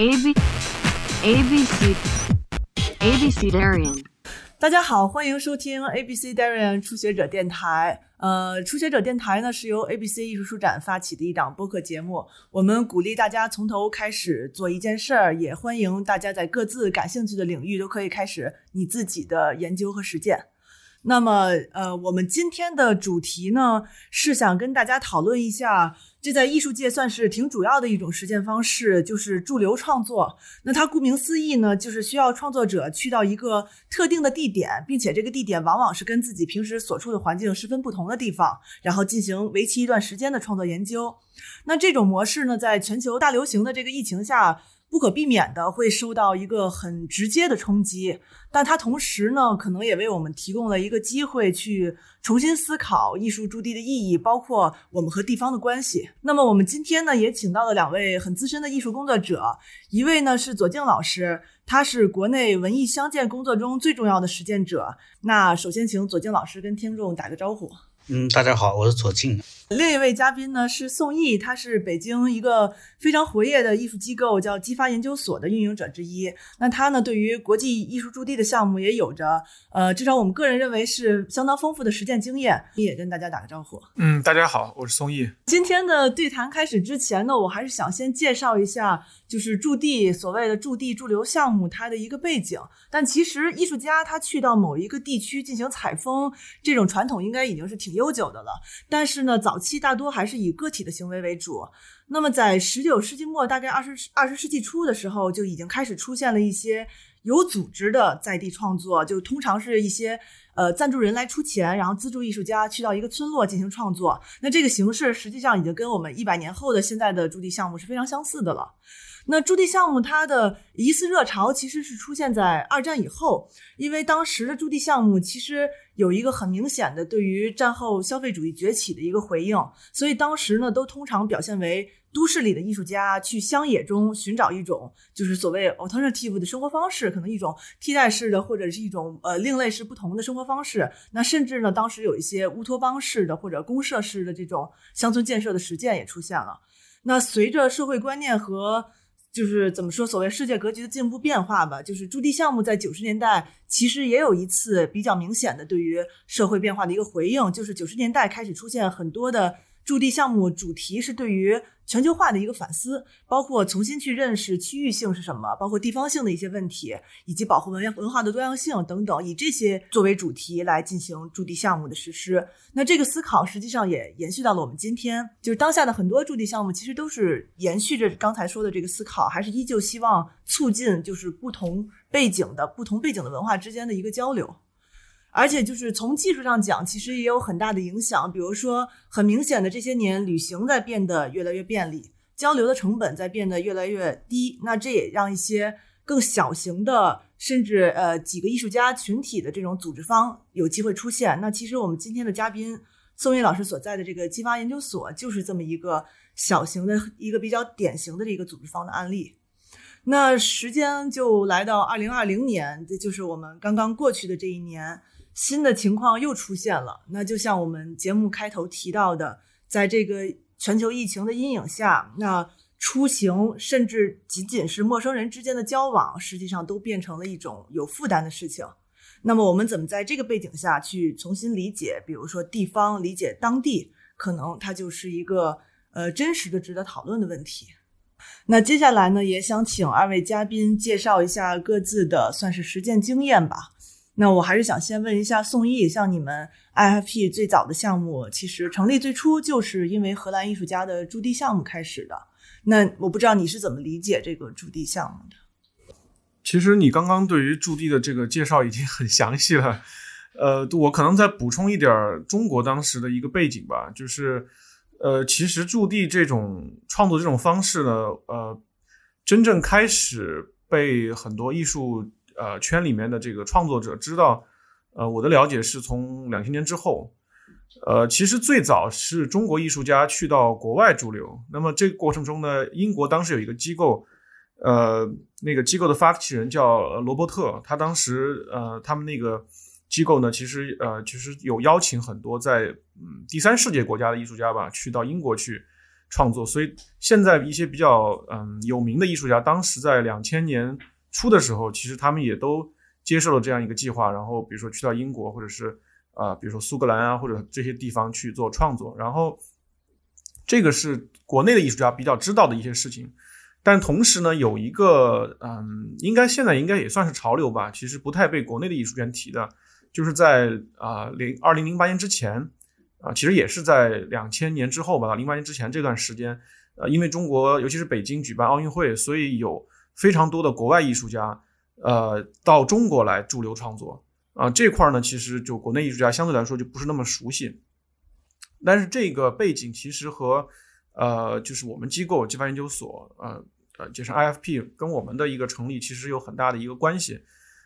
A B A B C A B C Darian。大家好，欢迎收听 ABC Darian 初学者电台。呃，初学者电台呢是由 ABC 艺术书展发起的一档播客节目。我们鼓励大家从头开始做一件事儿，也欢迎大家在各自感兴趣的领域都可以开始你自己的研究和实践。那么，呃，我们今天的主题呢是想跟大家讨论一下，这在艺术界算是挺主要的一种实践方式，就是驻留创作。那它顾名思义呢，就是需要创作者去到一个特定的地点，并且这个地点往往是跟自己平时所处的环境十分不同的地方，然后进行为期一段时间的创作研究。那这种模式呢，在全球大流行的这个疫情下，不可避免的会受到一个很直接的冲击，但它同时呢，可能也为我们提供了一个机会去重新思考艺术驻地的意义，包括我们和地方的关系。那么我们今天呢，也请到了两位很资深的艺术工作者，一位呢是左静老师，他是国内文艺相见工作中最重要的实践者。那首先请左静老师跟听众打个招呼。嗯，大家好，我是左静。另一位嘉宾呢是宋毅，他是北京一个非常活跃的艺术机构叫激发研究所的运营者之一。那他呢对于国际艺术驻地的项目也有着呃，至少我们个人认为是相当丰富的实践经验。也跟大家打个招呼。嗯，大家好，我是宋毅。今天的对谈开始之前呢，我还是想先介绍一下，就是驻地所谓的驻地驻留项目它的一个背景。但其实艺术家他去到某一个地区进行采风，这种传统应该已经是挺悠久的了。但是呢，早期大多还是以个体的行为为主。那么在十九世纪末，大概二十二十世纪初的时候，就已经开始出现了一些有组织的在地创作，就通常是一些呃赞助人来出钱，然后资助艺术家去到一个村落进行创作。那这个形式实际上已经跟我们一百年后的现在的驻地项目是非常相似的了。那驻地项目它的一次热潮其实是出现在二战以后，因为当时的驻地项目其实有一个很明显的对于战后消费主义崛起的一个回应，所以当时呢都通常表现为都市里的艺术家去乡野中寻找一种就是所谓 alternative 的生活方式，可能一种替代式的或者是一种呃另类式不同的生活方式。那甚至呢，当时有一些乌托邦式的或者公社式的这种乡村建设的实践也出现了。那随着社会观念和就是怎么说，所谓世界格局的进步变化吧。就是驻地项目在九十年代其实也有一次比较明显的对于社会变化的一个回应，就是九十年代开始出现很多的驻地项目，主题是对于全球化的一个反思，包括重新去认识区域性是什么，包括地方性的一些问题，以及保护文文化的多样性等等，以这些作为主题来进行驻地项目的实施。那这个思考实际上也延续到了我们今天，就是当下的很多驻地项目其实都是延续着刚才说的这个思考，还是依旧希望促进就是不同背景的不同背景的文化之间的一个交流。而且就是从技术上讲，其实也有很大的影响。比如说，很明显的这些年，旅行在变得越来越便利，交流的成本在变得越来越低。那这也让一些更小型的，甚至呃几个艺术家群体的这种组织方有机会出现。那其实我们今天的嘉宾宋毅老师所在的这个激发研究所，就是这么一个小型的一个比较典型的这个组织方的案例。那时间就来到二零二零年，这就是我们刚刚过去的这一年。新的情况又出现了，那就像我们节目开头提到的，在这个全球疫情的阴影下，那出行甚至仅仅是陌生人之间的交往，实际上都变成了一种有负担的事情。那么，我们怎么在这个背景下去重新理解，比如说地方，理解当地，可能它就是一个呃真实的值得讨论的问题。那接下来呢，也想请二位嘉宾介绍一下各自的算是实践经验吧。那我还是想先问一下宋毅，像你们 IFP 最早的项目，其实成立最初就是因为荷兰艺术家的驻地项目开始的。那我不知道你是怎么理解这个驻地项目的？其实你刚刚对于驻地的这个介绍已经很详细了，呃，我可能再补充一点中国当时的一个背景吧，就是，呃，其实驻地这种创作这种方式呢，呃。真正开始被很多艺术呃圈里面的这个创作者知道，呃，我的了解是从两千年之后。呃，其实最早是中国艺术家去到国外驻留。那么这个过程中呢，英国当时有一个机构，呃，那个机构的发起人叫罗伯特，他当时呃，他们那个机构呢，其实呃，其实有邀请很多在嗯第三世界国家的艺术家吧，去到英国去创作。所以现在一些比较嗯有名的艺术家，当时在两千年初的时候，其实他们也都接受了这样一个计划，然后比如说去到英国或者是。啊，比如说苏格兰啊，或者这些地方去做创作，然后这个是国内的艺术家比较知道的一些事情，但同时呢，有一个嗯，应该现在应该也算是潮流吧，其实不太被国内的艺术圈提的，就是在啊零二零零八年之前啊，其实也是在两千年之后吧，零八年之前这段时间，呃，因为中国尤其是北京举办奥运会，所以有非常多的国外艺术家呃到中国来驻留创作。啊，这块呢，其实就国内艺术家相对来说就不是那么熟悉，但是这个背景其实和呃，就是我们机构激发研究所，呃呃，就是 IFP 跟我们的一个成立其实有很大的一个关系，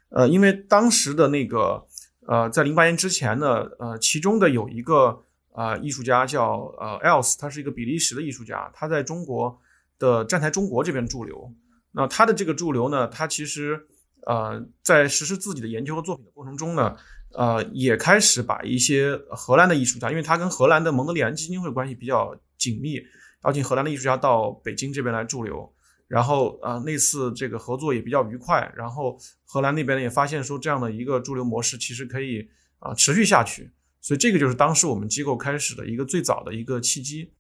呃，因为当时的那个呃，在零八年之前呢，呃，其中的有一个呃艺术家叫呃 Else，他是一个比利时的艺术家，他在中国的站台中国这边驻留，那他的这个驻留呢，他其实。呃，在实施自己的研究和作品的过程中呢，呃，也开始把一些荷兰的艺术家，因为他跟荷兰的蒙德里安基金会关系比较紧密，邀请荷兰的艺术家到北京这边来驻留，然后呃，那次这个合作也比较愉快，然后荷兰那边也发现说这样的一个驻留模式其实可以啊持续下去，所以这个就是当时我们机构开始的一个最早的一个契机。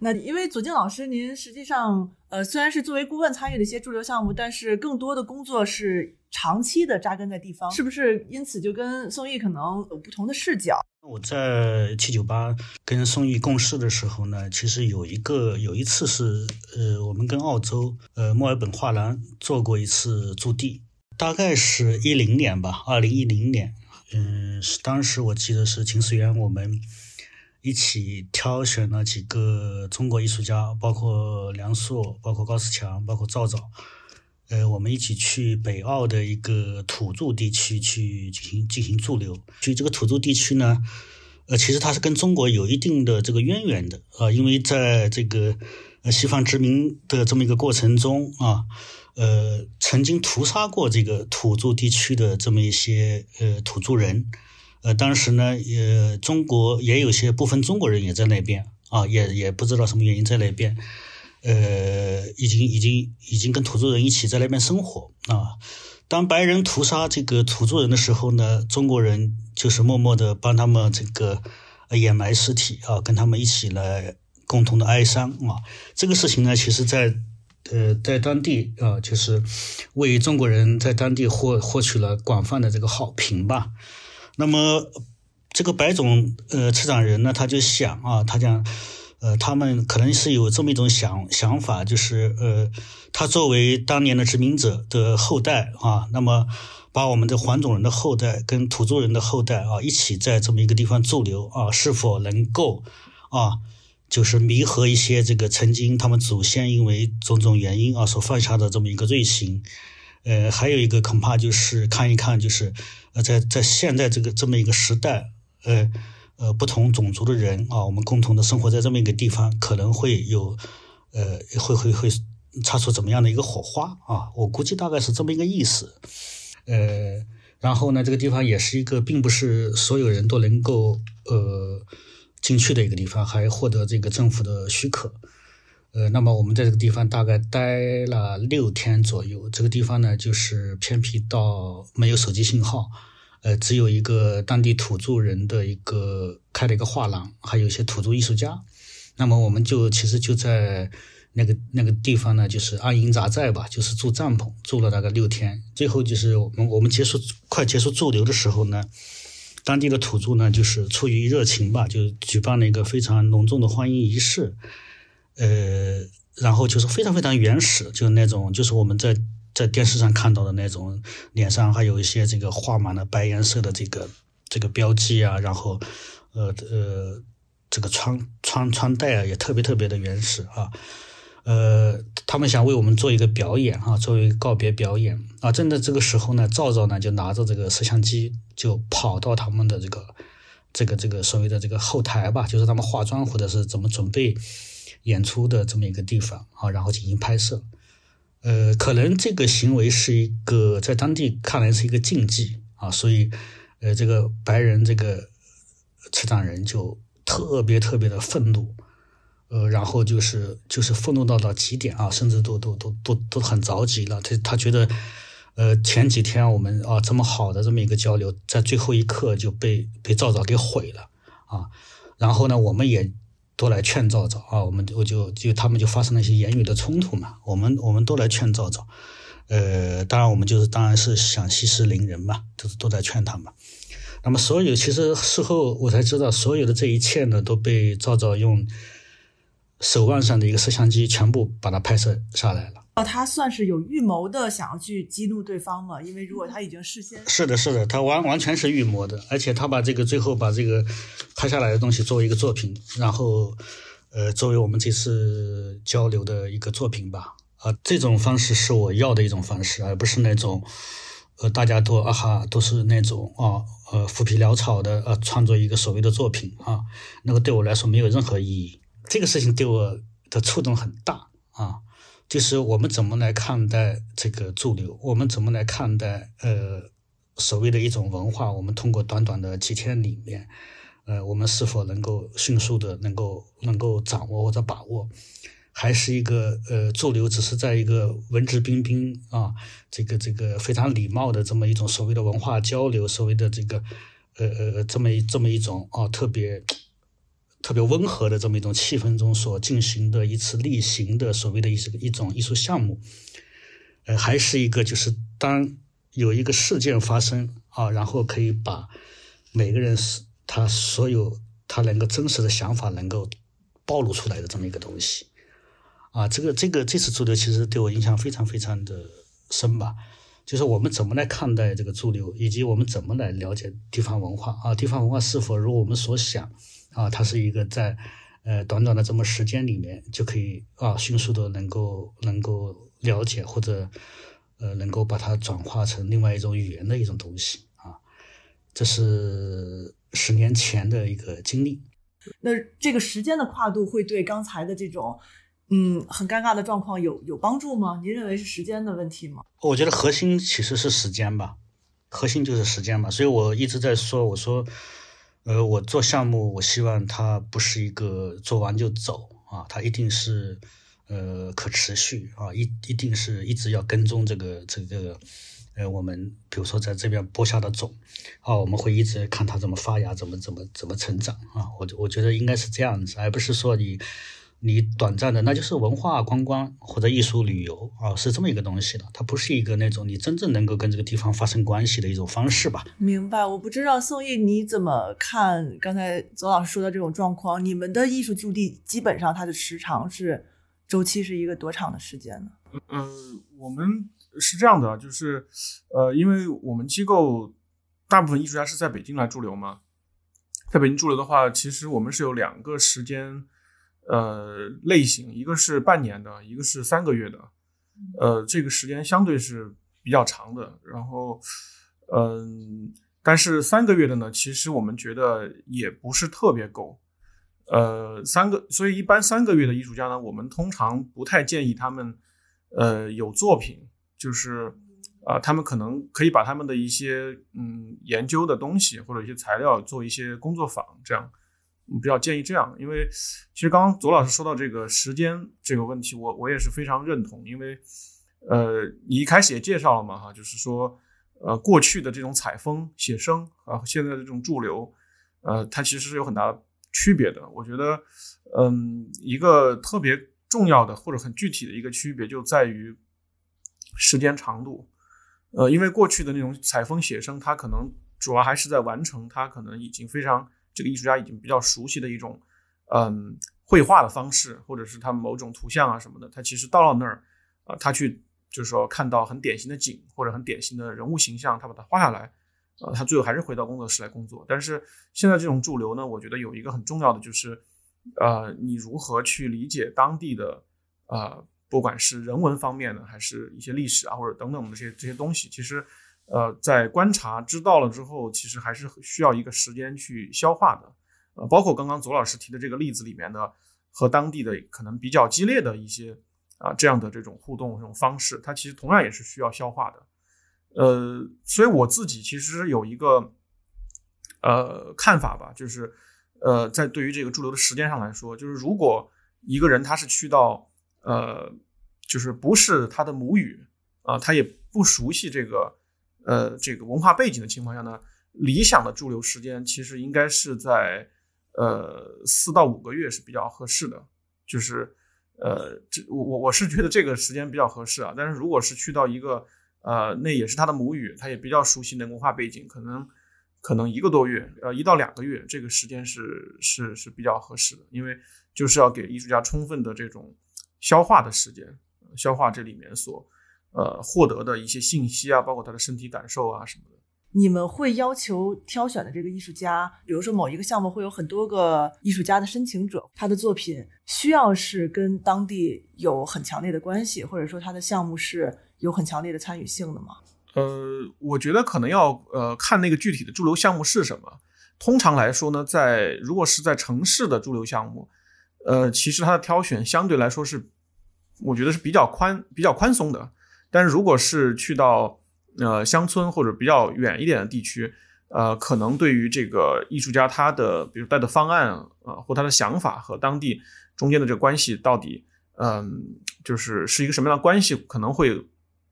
那因为左静老师，您实际上呃虽然是作为顾问参与了一些驻留项目，但是更多的工作是长期的扎根在地方，是不是？因此就跟宋轶可能有不同的视角。我在七九八跟宋轶共事的时候呢，其实有一个有一次是呃我们跟澳洲呃墨尔本画廊做过一次驻地，大概是一零年吧，二零一零年，嗯，是当时我记得是秦思源我们。一起挑选了几个中国艺术家，包括梁硕，包括高思强，包括赵赵，呃，我们一起去北澳的一个土著地区去进行进行驻留。去这个土著地区呢，呃，其实它是跟中国有一定的这个渊源的啊，因为在这个呃西方殖民的这么一个过程中啊，呃，曾经屠杀过这个土著地区的这么一些呃土著人。呃，当时呢，也中国也有些部分中国人也在那边啊，也也不知道什么原因在那边，呃，已经已经已经跟土著人一起在那边生活啊。当白人屠杀这个土著人的时候呢，中国人就是默默的帮他们这个掩埋尸体啊，跟他们一起来共同的哀伤啊。这个事情呢，其实在呃在当地啊，就是为中国人在当地获获取了广泛的这个好评吧。那么，这个白种呃策展人呢，他就想啊，他讲，呃，他们可能是有这么一种想想法，就是呃，他作为当年的殖民者的后代啊，那么把我们的黄种人的后代跟土著人的后代啊，一起在这么一个地方驻留啊，是否能够啊，就是弥合一些这个曾经他们祖先因为种种原因啊所犯下的这么一个罪行。呃，还有一个恐怕就是看一看，就是呃，在在现在这个这么一个时代，呃呃，不同种族的人啊，我们共同的生活在这么一个地方，可能会有呃，会会会擦出怎么样的一个火花啊？我估计大概是这么一个意思。呃，然后呢，这个地方也是一个并不是所有人都能够呃进去的一个地方，还获得这个政府的许可。呃，那么我们在这个地方大概待了六天左右。这个地方呢，就是偏僻到没有手机信号，呃，只有一个当地土著人的一个开了一个画廊，还有一些土著艺术家。那么我们就其实就在那个那个地方呢，就是安营扎寨吧，就是住帐篷，住了大概六天。最后就是我们我们结束快结束驻留的时候呢，当地的土著呢，就是出于热情吧，就举办了一个非常隆重的欢迎仪式。呃，然后就是非常非常原始，就是那种，就是我们在在电视上看到的那种，脸上还有一些这个画满了白颜色的这个这个标记啊，然后呃呃，这个穿穿穿戴啊也特别特别的原始啊，呃，他们想为我们做一个表演啊，作为告别表演啊。正在这个时候呢，赵赵呢就拿着这个摄像机就跑到他们的这个这个这个所谓的这个后台吧，就是他们化妆或者是怎么准备演出的这么一个地方啊，然后进行拍摄。呃，可能这个行为是一个在当地看来是一个禁忌啊，所以呃，这个白人这个持掌人就特别特别的愤怒。呃，然后就是就是愤怒到了极点啊，甚至都都都都都很着急了。他他觉得，呃，前几天我们啊这么好的这么一个交流，在最后一刻就被被赵赵给毁了啊。然后呢，我们也都来劝赵赵啊，我们我就就他们就发生了一些言语的冲突嘛。我们我们都来劝赵赵，呃，当然我们就是当然是想息事宁人嘛，就是都在劝他嘛。那么所有其实事后我才知道，所有的这一切呢都被赵赵用。手腕上的一个摄像机全部把它拍摄下来了。哦，他算是有预谋的想要去激怒对方嘛？因为如果他已经事先是的，是的，他完完全是预谋的，而且他把这个最后把这个拍下来的东西作为一个作品，然后呃作为我们这次交流的一个作品吧。啊，这种方式是我要的一种方式，而不是那种呃大家都啊哈都是那种啊呃浮皮潦草的呃创作一个所谓的作品啊，那个对我来说没有任何意义。这个事情对我的触动很大啊，就是我们怎么来看待这个驻留，我们怎么来看待呃所谓的一种文化，我们通过短短的几天里面，呃，我们是否能够迅速的能够能够掌握或者把握，还是一个呃驻留只是在一个文质彬彬啊，这个这个非常礼貌的这么一种所谓的文化交流，所谓的这个呃呃这么一这么一种啊特别。特别温和的这么一种气氛中所进行的一次例行的所谓的一一种艺术项目，呃，还是一个就是当有一个事件发生啊，然后可以把每个人是他所有他能够真实的想法能够暴露出来的这么一个东西啊，这个这个这次驻留其实对我影响非常非常的深吧，就是我们怎么来看待这个驻留，以及我们怎么来了解地方文化啊，地方文化是否如我们所想。啊，它是一个在呃短短的这么时间里面就可以啊迅速的能够能够了解或者呃能够把它转化成另外一种语言的一种东西啊，这是十年前的一个经历。那这个时间的跨度会对刚才的这种嗯很尴尬的状况有有帮助吗？您认为是时间的问题吗？我觉得核心其实是时间吧，核心就是时间吧，所以我一直在说，我说。呃，我做项目，我希望它不是一个做完就走啊，它一定是呃可持续啊，一一定是一直要跟踪这个这个呃，我们比如说在这边播下的种啊，我们会一直看它怎么发芽，怎么怎么怎么成长啊，我我觉得应该是这样子，而不是说你。你短暂的，那就是文化观光或者艺术旅游啊，是这么一个东西的，它不是一个那种你真正能够跟这个地方发生关系的一种方式吧？明白，我不知道宋毅你怎么看刚才左老师说的这种状况？你们的艺术驻地基本上它的时长是周期是一个多长的时间呢？嗯，我们是这样的，就是呃，因为我们机构大部分艺术家是在北京来驻留嘛，在北京驻留的话，其实我们是有两个时间。呃，类型一个是半年的，一个是三个月的，呃，这个时间相对是比较长的。然后，嗯，但是三个月的呢，其实我们觉得也不是特别够。呃，三个，所以一般三个月的艺术家呢，我们通常不太建议他们，呃，有作品，就是啊，他们可能可以把他们的一些嗯研究的东西或者一些材料做一些工作坊这样。比较建议这样，因为其实刚刚左老师说到这个时间这个问题，我我也是非常认同。因为，呃，你一开始也介绍了嘛，哈，就是说，呃，过去的这种采风写生啊，现在的这种驻留，呃，它其实是有很大区别的。我觉得，嗯，一个特别重要的或者很具体的一个区别就在于时间长度。呃，因为过去的那种采风写生，它可能主要还是在完成，它可能已经非常。这个艺术家已经比较熟悉的一种，嗯，绘画的方式，或者是他某种图像啊什么的，他其实到了那儿，啊，他去就是说看到很典型的景或者很典型的人物形象，他把它画下来，呃，他最后还是回到工作室来工作。但是现在这种驻留呢，我觉得有一个很重要的就是，呃，你如何去理解当地的呃，不管是人文方面的，还是一些历史啊，或者等等的这些这些东西，其实呃，在观察知道了之后，其实还是需要一个时间去消化的。呃，包括刚刚左老师提的这个例子里面的和当地的可能比较激烈的一些啊这样的这种互动这种方式，它其实同样也是需要消化的。呃，所以我自己其实有一个呃看法吧，就是呃，在对于这个驻留的时间上来说，就是如果一个人他是去到呃，就是不是他的母语啊，他也不熟悉这个呃这个文化背景的情况下呢，理想的驻留时间其实应该是在呃四到五个月是比较合适的，就是呃这我我我是觉得这个时间比较合适啊，但是如果是去到一个呃那也是他的母语，他也比较熟悉那文化背景，可能。可能一个多月，呃，一到两个月，这个时间是是是比较合适的，因为就是要给艺术家充分的这种消化的时间，消化这里面所呃获得的一些信息啊，包括他的身体感受啊什么的。你们会要求挑选的这个艺术家，比如说某一个项目会有很多个艺术家的申请者，他的作品需要是跟当地有很强烈的关系，或者说他的项目是有很强烈的参与性的吗？呃，我觉得可能要呃看那个具体的驻留项目是什么。通常来说呢，在如果是在城市的驻留项目，呃，其实它的挑选相对来说是，我觉得是比较宽、比较宽松的。但是如果是去到呃乡村或者比较远一点的地区，呃，可能对于这个艺术家他的比如带的方案啊，或他的想法和当地中间的这个关系到底，嗯，就是是一个什么样的关系，可能会。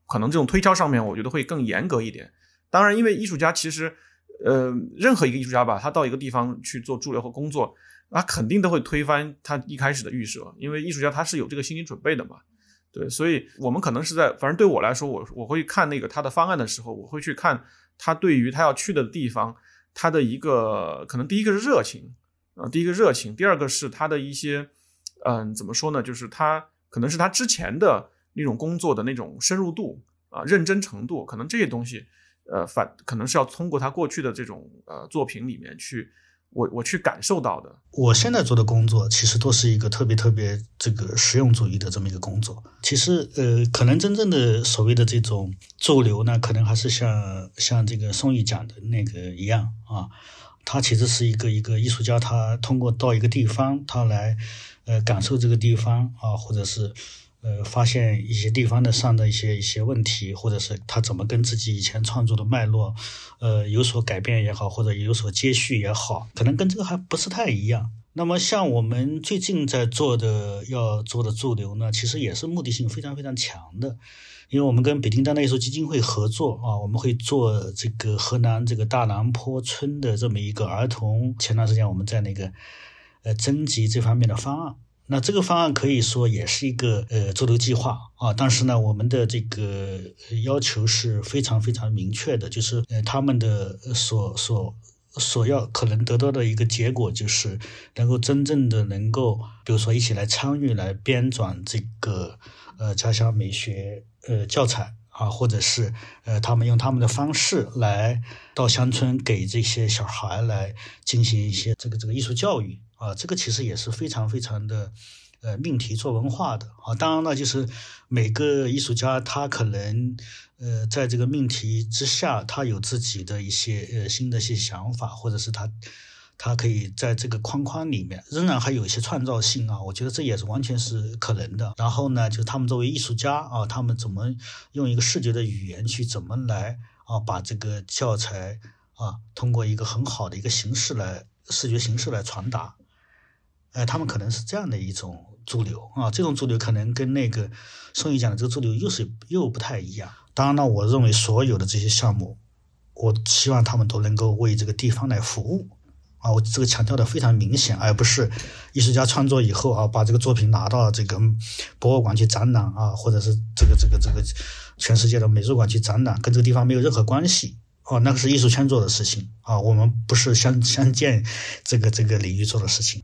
可能这种推敲上面，我觉得会更严格一点。当然，因为艺术家其实，呃，任何一个艺术家吧，他到一个地方去做驻留和工作，他肯定都会推翻他一开始的预设，因为艺术家他是有这个心理准备的嘛。对，所以我们可能是在，反正对我来说，我我会看那个他的方案的时候，我会去看他对于他要去的地方，他的一个可能第一个是热情啊，第一个热情，第二个是他的一些，嗯，怎么说呢？就是他可能是他之前的。那种工作的那种深入度啊，认真程度，可能这些东西，呃，反可能是要通过他过去的这种呃作品里面去，我我去感受到的。我现在做的工作其实都是一个特别特别这个实用主义的这么一个工作。其实呃，可能真正的所谓的这种驻留呢，可能还是像像这个宋轶讲的那个一样啊，他其实是一个一个艺术家，他通过到一个地方，他来呃感受这个地方啊，或者是。呃，发现一些地方的上的一些一些问题，或者是他怎么跟自己以前创作的脉络，呃，有所改变也好，或者有所接续也好，可能跟这个还不是太一样。那么，像我们最近在做的要做的驻留呢，其实也是目的性非常非常强的，因为我们跟北京当代艺术基金会合作啊，我们会做这个河南这个大南坡村的这么一个儿童。前段时间我们在那个呃征集这方面的方案。那这个方案可以说也是一个呃驻留计划啊，但是呢，我们的这个要求是非常非常明确的，就是呃他们的所所所要可能得到的一个结果，就是能够真正的能够，比如说一起来参与来编纂这个呃家乡美学呃教材啊，或者是呃他们用他们的方式来到乡村给这些小孩来进行一些这个这个艺术教育。啊，这个其实也是非常非常的，呃，命题做文化的啊。当然了，就是每个艺术家他可能，呃，在这个命题之下，他有自己的一些呃新的一些想法，或者是他他可以在这个框框里面仍然还有一些创造性啊。我觉得这也是完全是可能的。然后呢，就是他们作为艺术家啊，他们怎么用一个视觉的语言去怎么来啊，把这个教材啊，通过一个很好的一个形式来视觉形式来传达。呃，他们可能是这样的一种主流啊，这种主流可能跟那个宋宇讲的这个主流又是又不太一样。当然了，我认为所有的这些项目，我希望他们都能够为这个地方来服务啊，我这个强调的非常明显，而不是艺术家创作以后啊，把这个作品拿到这个博物馆去展览啊，或者是这个这个这个全世界的美术馆去展览，跟这个地方没有任何关系哦，那个是艺术圈做的事情啊，我们不是相相见这个这个领域做的事情。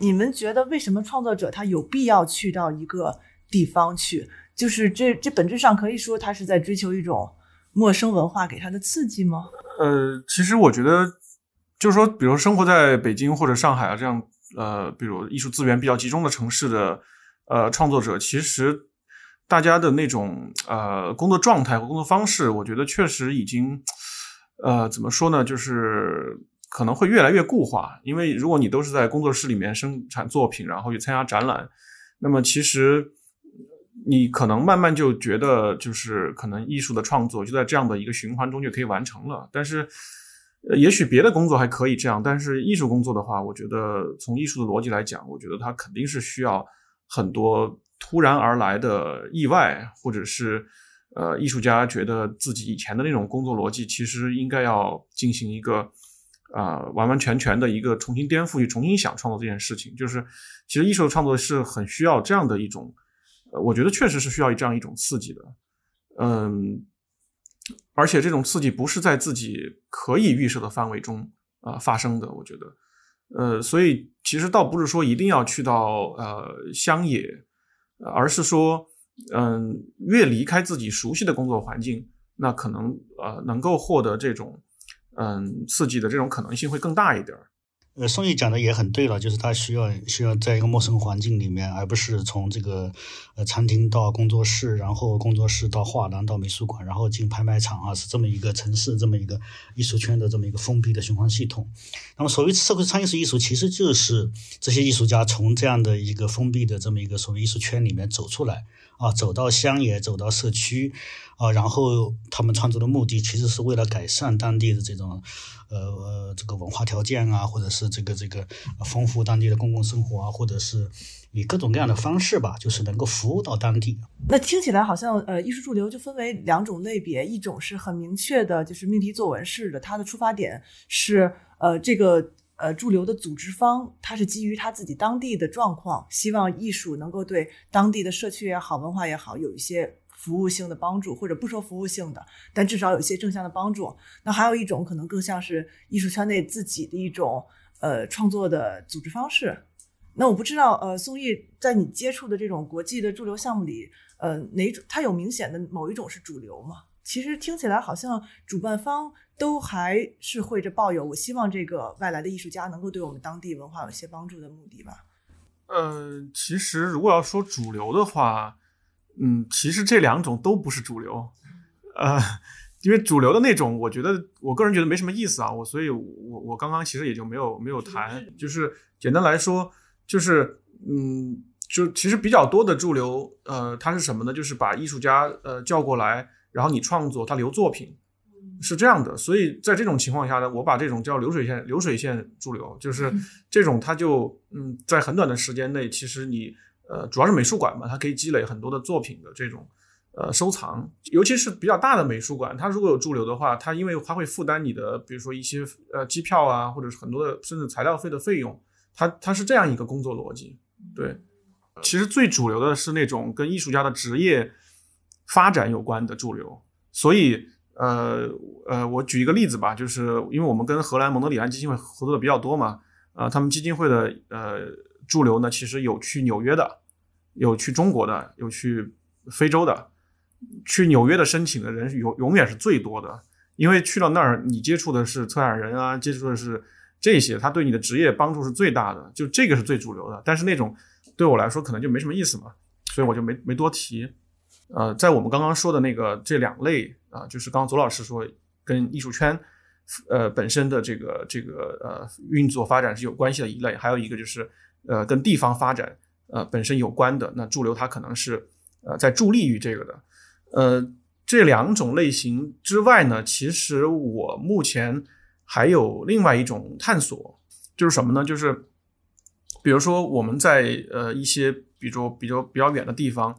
你们觉得为什么创作者他有必要去到一个地方去？就是这这本质上可以说他是在追求一种陌生文化给他的刺激吗？呃，其实我觉得就是说，比如生活在北京或者上海啊这样呃，比如艺术资源比较集中的城市的呃创作者，其实大家的那种呃工作状态和工作方式，我觉得确实已经呃怎么说呢，就是可能会越来越固化。因为如果你都是在工作室里面生产作品，然后去参加展览，那么其实你可能慢慢就觉得，就是可能艺术的创作就在这样的一个循环中就可以完成了。但是，呃，也许别的工作还可以这样，但是艺术工作的话，我觉得从艺术的逻辑来讲，我觉得它肯定是需要很多突然而来的意外，或者是呃，艺术家觉得自己以前的那种工作逻辑，其实应该要进行一个啊、完完全全的一个重新颠覆，去重新想创作这件事情。就是其实艺术创作是很需要这样的一种。我觉得确实是需要这样一种刺激的，嗯，而且这种刺激不是在自己可以预设的范围中啊、发生的，我觉得，呃，所以其实倒不是说一定要去到呃乡野，而是说，嗯，越离开自己熟悉的工作环境，那可能呃能够获得这种嗯刺激的这种可能性会更大一点儿。呃，宋毅讲的也很对了，就是他需要需要在一个陌生环境里面，而不是从这个呃餐厅到工作室，然后工作室到画廊到美术馆，然后进拍卖场啊，是这么一个城市这么一个艺术圈的这么一个封闭的循环系统。那么，所谓社会参与式艺术，其实就是这些艺术家从这样的一个封闭的这么一个所谓艺术圈里面走出来啊，走到乡野，走到社区啊，然后他们创作的目的其实是为了改善当地的这种呃这个文化条件啊，或者是这个这个丰富当地的公共生活啊，或者是以各种各样的方式吧，就是能够服务到当地。那听起来好像呃，艺术驻留就分为两种类别，一种是很明确的，就是命题作文式的，它的出发点是呃这个呃驻留的组织方，它是基于他自己当地的状况，希望艺术能够对当地的社区也好、文化也好有一些服务性的帮助，或者不说服务性的，但至少有一些正向的帮助。那还有一种可能更像是艺术圈内自己的一种呃创作的组织方式。那我不知道，呃，宋毅在你接触的这种国际的驻留项目里，呃，哪种它有明显的某一种是主流吗？其实听起来好像主办方都还是会着抱有我希望这个外来的艺术家能够对我们当地文化有些帮助的目的吧。呃，其实如果要说主流的话，嗯，其实这两种都不是主流，呃，因为主流的那种，我觉得我个人觉得没什么意思啊，我所以我，我刚刚其实也就没有没有谈，就是简单来说，就是嗯，就其实比较多的驻留，呃，它是什么呢？就是把艺术家呃叫过来，然后你创作，他留作品，是这样的。所以在这种情况下呢，我把这种叫流水线流水线驻留，就是这种它就嗯，在很短的时间内，其实你呃主要是美术馆嘛，它可以积累很多的作品的这种。呃，收藏，尤其是比较大的美术馆，它如果有驻留的话，它因为它会负担你的，比如说一些呃机票啊，或者是很多的甚至材料费的费用，它它是这样一个工作逻辑。对，其实最主流的是那种跟艺术家的职业发展有关的驻留，所以呃呃，我举一个例子吧，就是因为我们跟荷兰蒙德里安基金会合作的比较多嘛，啊、他们基金会的呃驻留呢，其实有去纽约的，有去中国的，有去非洲的。去纽约的申请的人永永远是最多的，因为去了那儿，你接触的是策展人啊，接触的是这些，他对你的职业帮助是最大的，就这个是最主流的。但是那种对我来说可能就没什么意思嘛，所以我就没没多提。呃，在我们刚刚说的那个这两类啊、就是刚左老师说跟艺术圈呃本身的这个这个呃运作发展是有关系的一类，还有一个就是呃跟地方发展呃本身有关的，那驻留它可能是呃在助力于这个的。呃，这两种类型之外呢，其实我目前还有另外一种探索，就是什么呢？就是比如说我们在呃一些比如比较比较远的地方，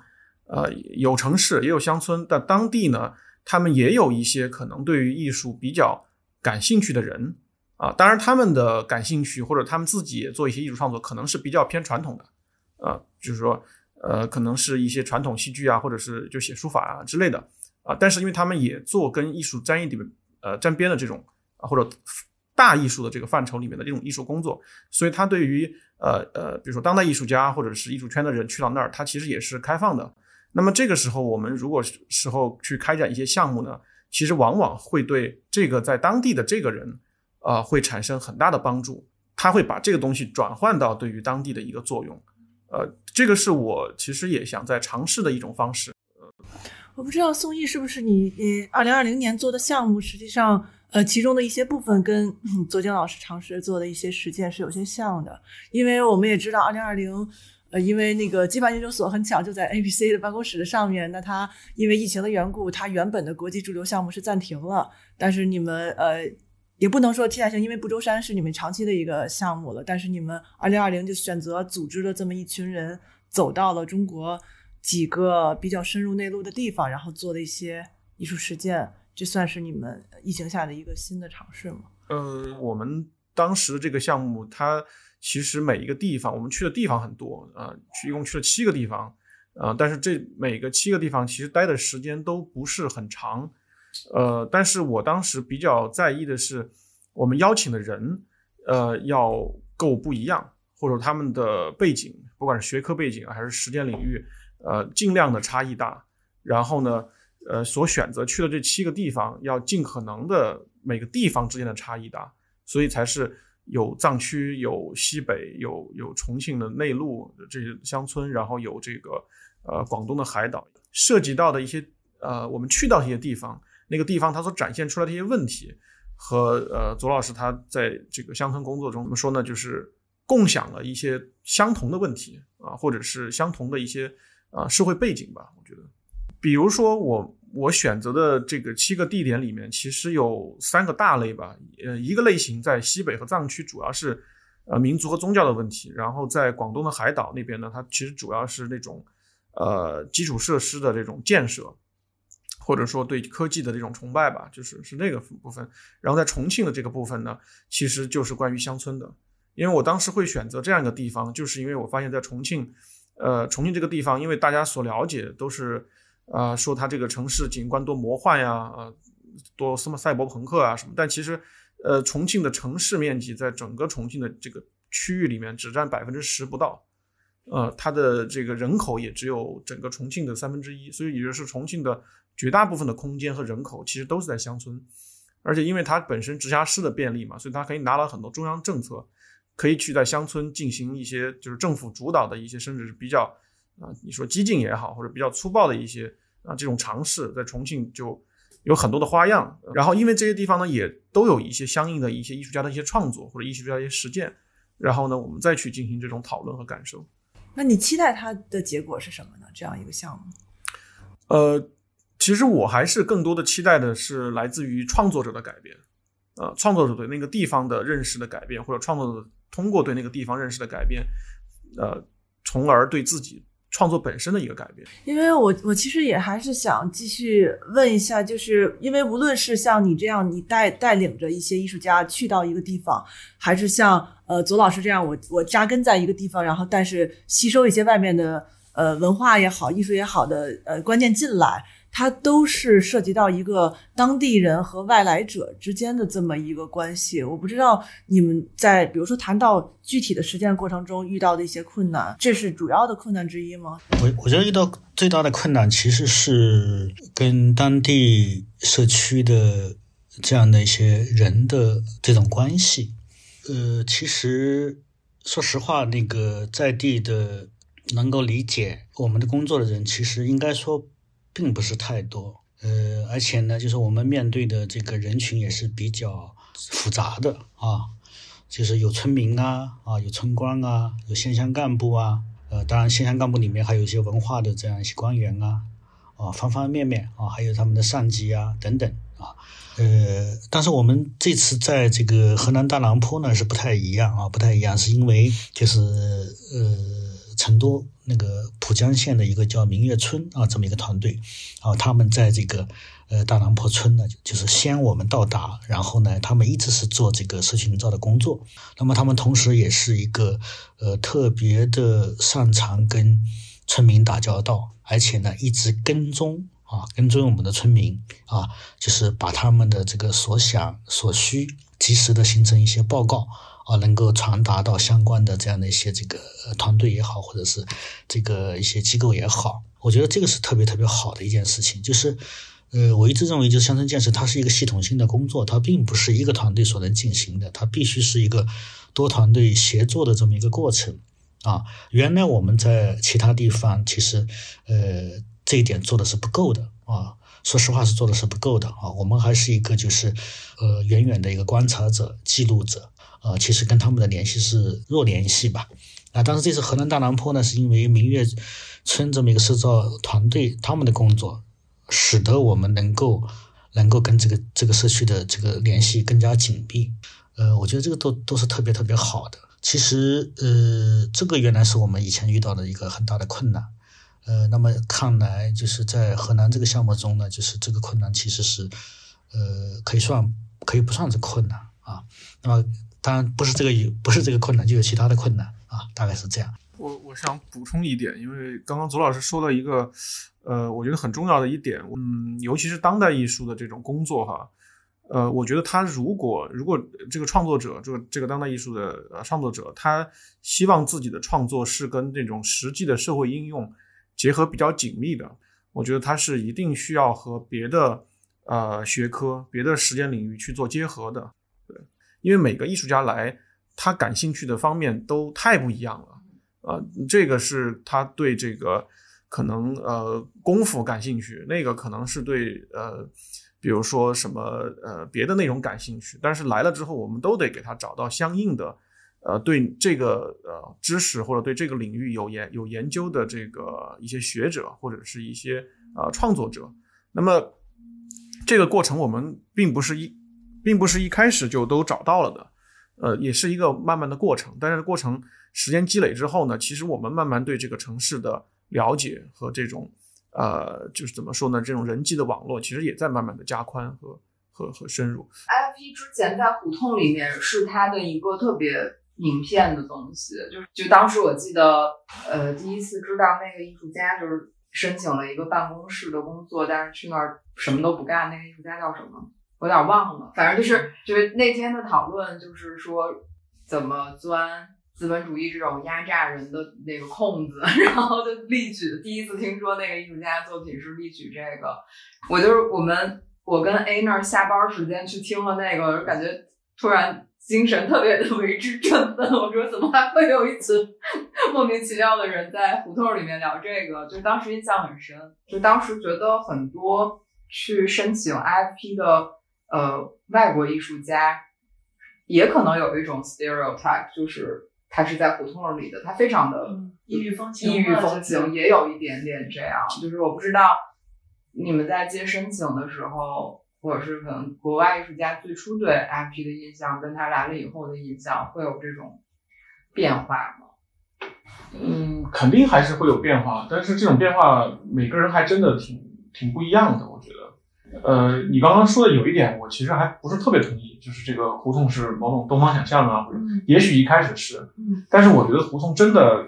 呃有城市也有乡村，但当地呢，他们也有一些可能对于艺术比较感兴趣的人啊，当然他们的感兴趣或者他们自己也做一些艺术创作，可能是比较偏传统的，啊，就是说。呃，可能是一些传统戏剧啊，或者是就写书法啊之类的啊，但是因为他们也做跟艺术沾一点呃沾边的这种啊，或者大艺术的这个范畴里面的这种艺术工作，所以他对于呃呃，比如说当代艺术家或者是艺术圈的人去到那儿，他其实也是开放的。那么这个时候，我们如果时候去开展一些项目呢，其实往往会对这个在当地的这个人、呃，会产生很大的帮助，他会把这个东西转换到对于当地的一个作用。呃，这个是我其实也想在尝试的一种方式。我不知道宋毅是不是你你二零二零年做的项目，实际上呃其中的一些部分跟嗯左京老师尝试做的一些实践是有些像的，因为我们也知道二零二零。呃，因为那个基盘研究所很巧就在 ABC 的办公室的上面，那它因为疫情的缘故，它原本的国际驻留项目是暂停了。但是你们呃也不能说替代性，因为不周山是你们长期的一个项目了。但是你们二零二零就选择组织了这么一群人，走到了中国几个比较深入内陆的地方，然后做了一些艺术实践。这算是你们疫情下的一个新的尝试吗？呃，我们当时这个项目它。其实每一个地方，我们去的地方很多啊，去一共去了七个地方，啊，但是这每个七个地方其实待的时间都不是很长，呃，但是我当时比较在意的是，我们邀请的人，呃，要够不一样，或者他们的背景，不管是学科背景还是实践领域，呃，尽量的差异大，然后呢，呃，所选择去的这七个地方，要尽可能的每个地方之间的差异大，所以才是。有藏区，有西北，有有重庆的内陆这些乡村，然后有这个呃广东的海岛，涉及到的一些呃我们去到一些地方，那个地方它所展现出来的一些问题，和呃左老师他在这个乡村工作中怎么说呢？就是共享了一些相同的问题啊，或者是相同的一些啊社会背景吧。我觉得，比如说我。我选择的这个七个地点里面，其实有三个大类吧。呃，一个类型在西北和藏区，主要是呃民族和宗教的问题；然后在广东的海岛那边呢，它其实主要是那种呃基础设施的这种建设，或者说对科技的这种崇拜吧，就是是那个部分。然后在重庆的这个部分呢，其实就是关于乡村的。因为我当时会选择这样一个地方，就是因为我发现，在重庆，呃，重庆这个地方，因为大家所了解都是。啊，说它这个城市景观多魔幻呀，啊，多什么赛博朋克啊什么？但其实，呃，重庆的城市面积在整个重庆的这个区域里面只占百分之十不到，呃，它的这个人口也只有整个重庆的三分之一，所以也就是重庆的绝大部分的空间和人口其实都是在乡村，而且因为它本身直辖市的便利嘛，所以它可以拿到很多中央政策，可以去在乡村进行一些就是政府主导的一些，甚至是比较。啊，你说激进也好，或者比较粗暴的一些啊，这种尝试在重庆就有很多的花样。然后，因为这些地方呢，也都有一些相应的一些艺术家的一些创作或者艺术家一些实践。然后呢，我们再去进行这种讨论和感受。那你期待它的结果是什么呢？这样一个项目？呃，其实我还是更多的期待的是来自于创作者的改变。呃，创作者对那个地方的认识的改变，或者创作者通过对那个地方认识的改变，呃，从而对自己。创作本身的一个改变，因为我我其实也还是想继续问一下，就是因为无论是像你这样，你带带领着一些艺术家去到一个地方，还是像呃左老师这样，我我扎根在一个地方，然后但是吸收一些外面的呃文化也好，艺术也好的呃观念进来。它都是涉及到一个当地人和外来者之间的这么一个关系。我不知道你们在比如说谈到具体的实践过程中遇到的一些困难，这是主要的困难之一吗？我我觉得遇到最大的困难其实是跟当地社区的这样的一些人的这种关系。呃，其实说实话，那个在地的能够理解我们的工作的人，其实应该说。并不是太多，呃，而且呢，就是我们面对的这个人群也是比较复杂的啊，就是有村民啊，啊，有村官啊，有县乡干部啊，呃，当然县乡干部里面还有一些文化的这样一些官员啊，啊，方方面面啊，还有他们的上级啊等等啊，呃，但是我们这次在这个河南大南坡呢是不太一样啊，不太一样，是因为就是呃。成都那个蒲江县的一个叫明月村啊，这么一个团队啊，他们在这个呃大南坡村呢，就是先我们到达，然后呢，他们一直是做这个社区营造的工作。那么他们同时也是一个呃特别的擅长跟村民打交道，而且呢一直跟踪啊，跟踪我们的村民啊，就是把他们的这个所想所需及时的形成一些报告。啊，能够传达到相关的这样的一些这个团队也好，或者是这个一些机构也好，我觉得这个是特别特别好的一件事情。就是，呃，我一直认为，就是乡村建设它是一个系统性的工作，它并不是一个团队所能进行的，它必须是一个多团队协作的这么一个过程。啊。原来我们在其他地方其实呃这一点做的是不够的啊。说实话是做的是不够的啊，我们还是一个就是，呃，远远的一个观察者、记录者，呃，其实跟他们的联系是弱联系吧。啊，但是这次河南大南坡呢，是因为明月村这么一个社造团队他们的工作，使得我们能够能够跟这个这个社区的这个联系更加紧密。呃，我觉得这个都都是特别特别好的。其实，呃，这个原来是我们以前遇到的一个很大的困难。呃，那么看来就是在河南这个项目中呢，就是这个困难其实是，呃，可以算可以不算是困难啊。那么当然不是这个有不是这个困难，就有其他的困难啊，大概是这样。我我想补充一点，因为刚刚左老师说了一个，呃，我觉得很重要的一点，嗯，尤其是当代艺术的这种工作哈，呃，我觉得他如果如果这个创作者，这个这个当代艺术的呃创作者，他希望自己的创作是跟这种实际的社会应用。结合比较紧密的，我觉得他是一定需要和别的呃学科、别的时间领域去做结合的。因为每个艺术家来，他感兴趣的方面都太不一样了。呃，这个是他对这个可能呃功夫感兴趣，那个可能是对呃比如说什么呃别的内容感兴趣。但是来了之后，我们都得给他找到相应的。呃，对这个呃知识或者对这个领域有研有研究的这个一些学者或者是一些呃创作者，那么这个过程我们并不是一并不是一开始就都找到了的，呃，也是一个慢慢的过程。但是过程时间积累之后呢，其实我们慢慢对这个城市的了解和这种呃就是怎么说呢，这种人际的网络其实也在慢慢的加宽和和和深入。IFP 之前在胡同里面是它的一个特别。名片的东西，就是就当时我记得，呃，第一次知道那个艺术家就是申请了一个办公室的工作，但是去那儿什么都不干。那个艺术家叫什么？我有点忘了。反正就是就是那天的讨论，就是说怎么钻资本主义这种压榨人的那个空子，然后就例举。第一次听说那个艺术家作品是例举这个，我就是我们我跟 A 那儿下班时间去听了那个，感觉突然。精神特别的为之振奋，我说怎么还会有一次 莫名其妙的人在胡同里面聊这个？就当时印象很深，就当时觉得很多去申请 IFP 的呃外国艺术家，也可能有一种 stereotype，就是他是在胡同里的，他非常的异域风情，异域风情也有一点点这样。就是我不知道你们在接申请的时候。或者是可能国外艺术家最初对 FP 的印象，跟他来了以后的印象会有这种变化吗？嗯，肯定还是会有变化，但是这种变化每个人还真的挺挺不一样的。我觉得，呃，你刚刚说的有一点，我其实还不是特别同意，就是这个胡同是某种东方想象啊，或者也许一开始是，嗯，但是我觉得胡同真的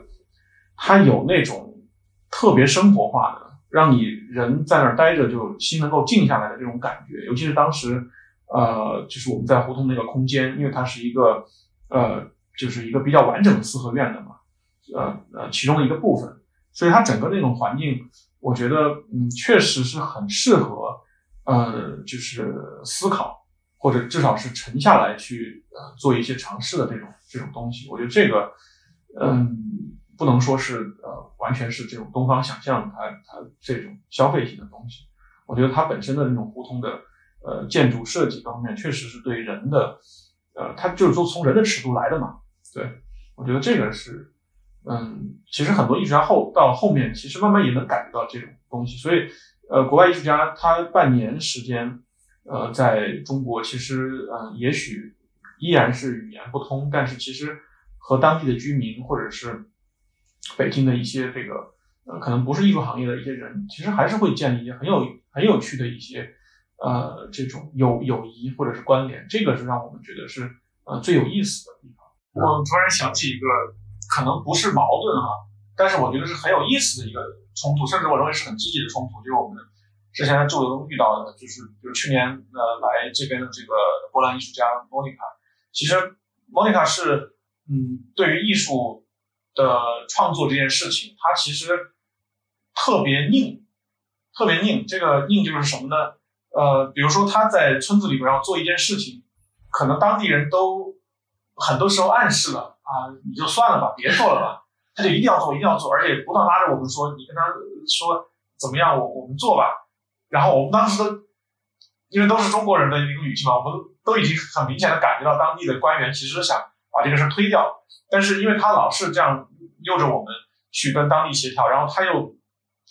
它有那种特别生活化的。让你人在那儿待着就心能够静下来的这种感觉，尤其是当时，呃，就是我们在胡同那个空间，因为它是一个，呃，就是一个比较完整的四合院的嘛，呃呃，其中的一个部分，所以它整个那种环境，我觉得，嗯，确实是很适合，呃，就是思考或者至少是沉下来去呃做一些尝试的这种这种东西。我觉得这个，嗯。不能说是呃，完全是这种东方想象，它它这种消费型的东西。我觉得它本身的那种胡同的呃建筑设计方面，确实是对人的呃，它就是说从人的尺度来的嘛。对，我觉得这个是嗯，其实很多艺术家后到后面，其实慢慢也能感觉到这种东西。所以呃，国外艺术家他半年时间呃，在中国其实呃，也许依然是语言不通，但是其实和当地的居民或者是北京的一些这个呃，可能不是艺术行业的一些人，其实还是会建立一些很有很有趣的一些呃这种友友谊或者是关联，这个是让我们觉得是呃最有意思的地方。我突然想起一个可能不是矛盾哈，但是我觉得是很有意思的一个冲突，甚至我认为是很积极的冲突，就是我们之前在驻留中遇到的，就是比如去年呃来这边的这个波兰艺术家莫妮卡，其实莫妮卡是嗯对于艺术。的创作这件事情，他其实特别拧，特别拧。这个拧就是什么呢？呃，比如说他在村子里边要做一件事情，可能当地人都很多时候暗示了啊，你就算了吧，别做了吧。他就一定要做，一定要做，而且不断拉着我们说，你跟他说怎么样，我我们做吧。然后我们当时都，因为都是中国人的一个语气嘛，我们都都已经很明显的感觉到当地的官员其实想把这个事推掉，但是因为他老是这样诱着我们去跟当地协调，然后他又，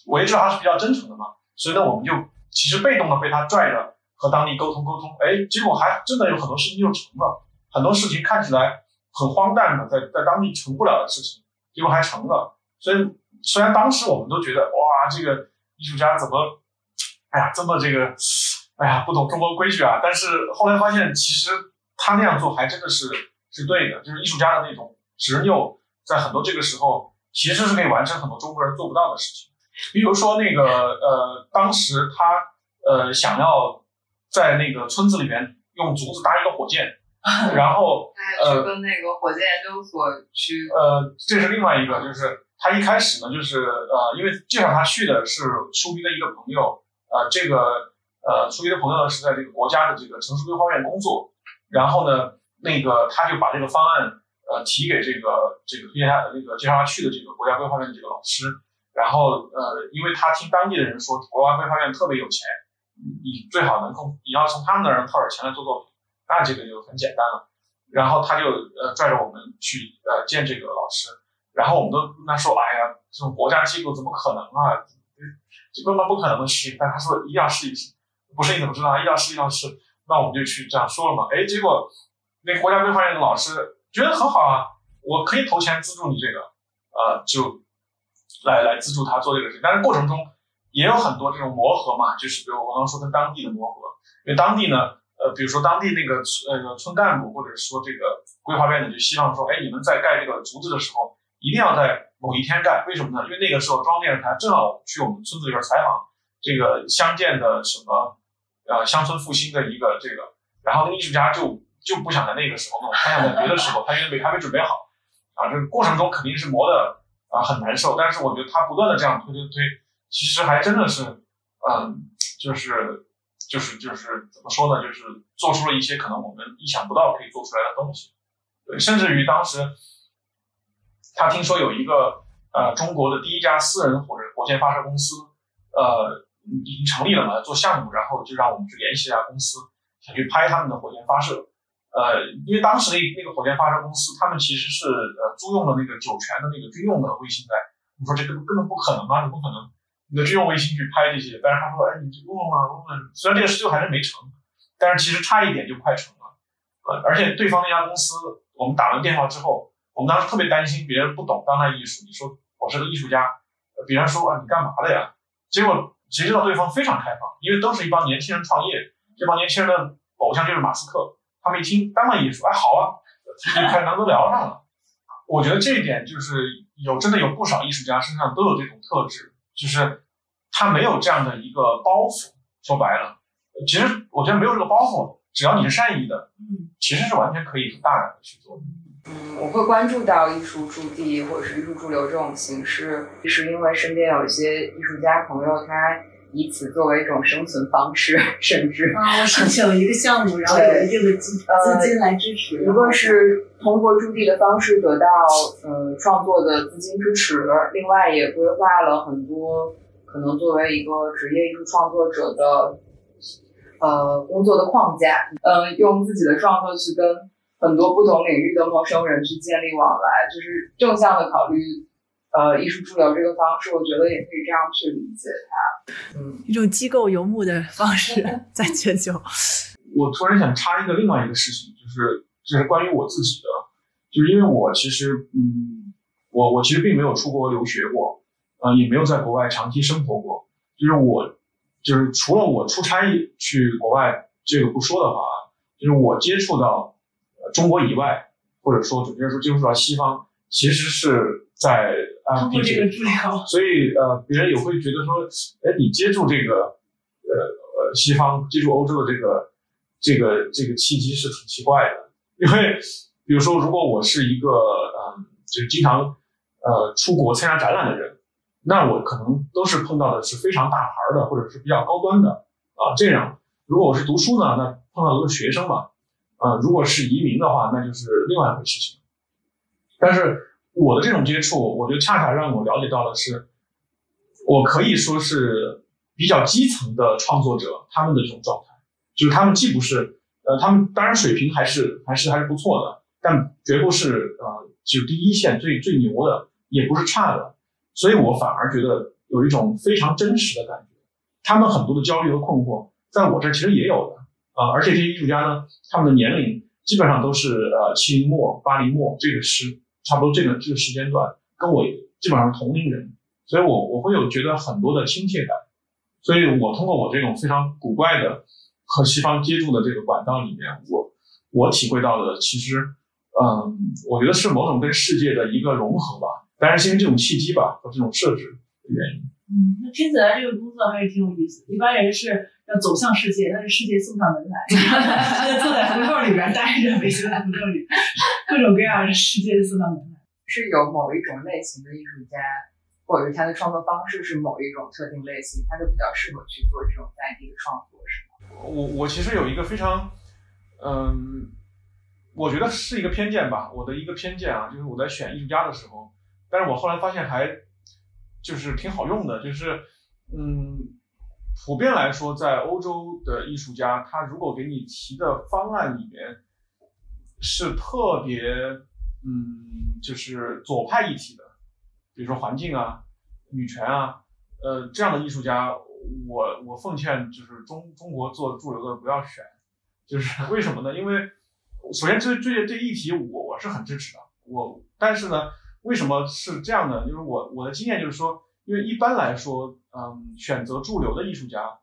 我也知道他是比较真诚的嘛，所以呢，我们就其实被动的被他拽着和当地沟通沟通，哎，结果还真的有很多事情就成了，很多事情看起来很荒诞的，在在当地成不了的事情，结果还成了。所以虽然当时我们都觉得哇，这个艺术家怎么，哎呀，这么这个，哎呀，不懂中国规矩啊，但是后来发现，其实他那样做还真的是是对的，就是艺术家的那种执拗，在很多这个时候其实是可以完成很多中国人做不到的事情。比如说那个呃，当时他呃想要在那个村子里面用竹子搭一个火箭，然后呃去跟那个火箭研究所去，呃，这是另外一个，就是他一开始呢，就是呃，因为介绍他去的是舒斌的一个朋友，呃，这个呃，舒斌的朋友呢是在这个国家的这个城市规划院工作，然后呢，那个他就把这个方案呃提给这个这个推荐他那个介绍他去的这个国家规划院的这个老师，然后呃，因为他听当地的人说国家规划院特别有钱，你最好能从你要从他们那儿能套点钱来做作品，那这个就很简单了。然后他就呃拽着我们去呃见这个老师，然后我们都跟他说，哎呀，这种国家机构怎么可能啊？这根本不可能的事情。但他说一定要试一试，不是你怎么知道？一定要试，一定要试。那我们就去这样说了嘛。哎，结果那国家规划院的老师觉得很好啊，我可以投钱资助你这个，呃，就来来资助他做这个事情。但是过程中也有很多这种磨合嘛，就是比如我刚刚说跟当地的磨合，因为当地呢，呃，比如说当地那个村呃村干部或者说这个规划院的就希望说，哎，你们在盖这个竹子的时候一定要在某一天盖，为什么呢？因为那个时候中央电视台正好去我们村子里边采访这个乡建的什么呃乡村复兴的一个这个，然后那艺术家就就不想在那个时候弄，他想在别的时候，他因为没还没准备好啊，这个过程中肯定是磨的啊很难受，但是我觉得他不断的这样推推推，其实还真的是嗯就是。就是就是怎么说呢？就是做出了一些可能我们意想不到可以做出来的东西，对，甚至于当时他听说有一个呃中国的第一家私人火火箭发射公司，呃已经成立了嘛，做项目，然后就让我们去联系这家公司，想去拍他们的火箭发射。呃，因为当时那那个火箭发射公司，他们其实是呃租用了那个酒泉的那个军用的卫星在，我说这个根本不可能啊，你不可能。你的军用卫星去拍这些，但是他说，哎，你这用了吗？用了。虽然这个事情还是没成，但是其实差一点就快成了。呃，而且对方那家公司，我们打完电话之后，我们当时特别担心别人不懂当代艺术。你说我是个艺术家，别人说啊你干嘛的呀？结果谁知道对方非常开放，因为都是一帮年轻人创业，这帮年轻人的偶像就是马斯克。他们一听当代艺术，哎，好啊，就开始能都聊上了。我觉得这一点就是有真的有不少艺术家身上都有这种特质。就是他没有这样的一个包袱，说白了，其实我觉得没有这个包袱，只要你是善意的，嗯，其实是完全可以很大胆的去做的。嗯，我会关注到艺术驻地或者是艺术驻留这种形式，是因为身边有一些艺术家朋友，他以此作为一种生存方式，甚至啊，我想起有一个项目，然后有一定的资呃资金来支持，一个是通过驻地的方式得到呃创作的资金支持，另外也规划了很多可能作为一个职业艺术创作者的呃工作的框架，呃用自己的创作去跟很多不同领域的陌生人去建立往来，就是正向的考虑呃艺术驻留这个方式，我觉得也可以这样去理解它。嗯，一种机构游牧的方式 在全球。我突然想插一个另外一个事情，就是就是关于我自己的，就是因为我其实嗯，我我其实并没有出国留学过，呃，也没有在国外长期生活过，就是我就是除了我出差去国外这个不说的话，就是我接触到呃中国以外，或者说准确说接触到西方，其实是在啊通过这个所以呃，别人也会觉得说，哎，你接触这个呃呃西方，接触欧洲的这个这个这个契机是挺奇怪的，因为比如说，如果我是一个呃，就是经常呃出国参加展览的人，那我可能都是碰到的是非常大牌的，或者是比较高端的啊、这样。如果我是读书呢，那碰到的都是学生嘛，啊、如果是移民的话，那就是另外一回事情。但是我的这种接触，我觉得恰恰让我了解到的是，我可以说是比较基层的创作者他们的这种状态，就是他们既不是呃，他们当然水平还是还是还是不错的，但绝不是呃，就第一线最最牛的，也不是差的，所以我反而觉得有一种非常真实的感觉。他们很多的焦虑和困惑，在我这其实也有的啊、而且这些艺术家呢，他们的年龄基本上都是呃七零末八零末这个时差不多这个这个时间段，跟我基本上是同龄人，所以我我会有觉得很多的亲切感，所以我通过我这种非常古怪的和西方接触的这个管道里面，我我体会到的其实，嗯，我觉得是某种跟世界的一个融合吧，当然是因为这种契机吧和这种设置的原因。嗯，那听起来这个工作还是挺有意思。一般人是要走向世界，但是世界送上门来，坐在胡同里边待着，北京的胡同里，各种各样的世界送上门来。是有某一种类型的艺术家，或者是他的创作方式是某一种特定类型，他就比较适合去做这种在地的创作，是吗？我我其实有一个非常，嗯，我觉得是一个偏见吧，我的一个偏见啊，就是我在选艺术家的时候，但是我后来发现还就是挺好用的，就是嗯，普遍来说，在欧洲的艺术家，他如果给你提的方案里面是特别嗯，就是左派议题的，比如说环境啊、女权啊，呃，这样的艺术家，我我奉劝就是中中国做驻留的不要选，就是为什么呢？因为首先这这这议题我我是很支持的，我但是呢，为什么是这样呢？就是我我的经验就是说，因为一般来说，嗯，选择驻留的艺术家，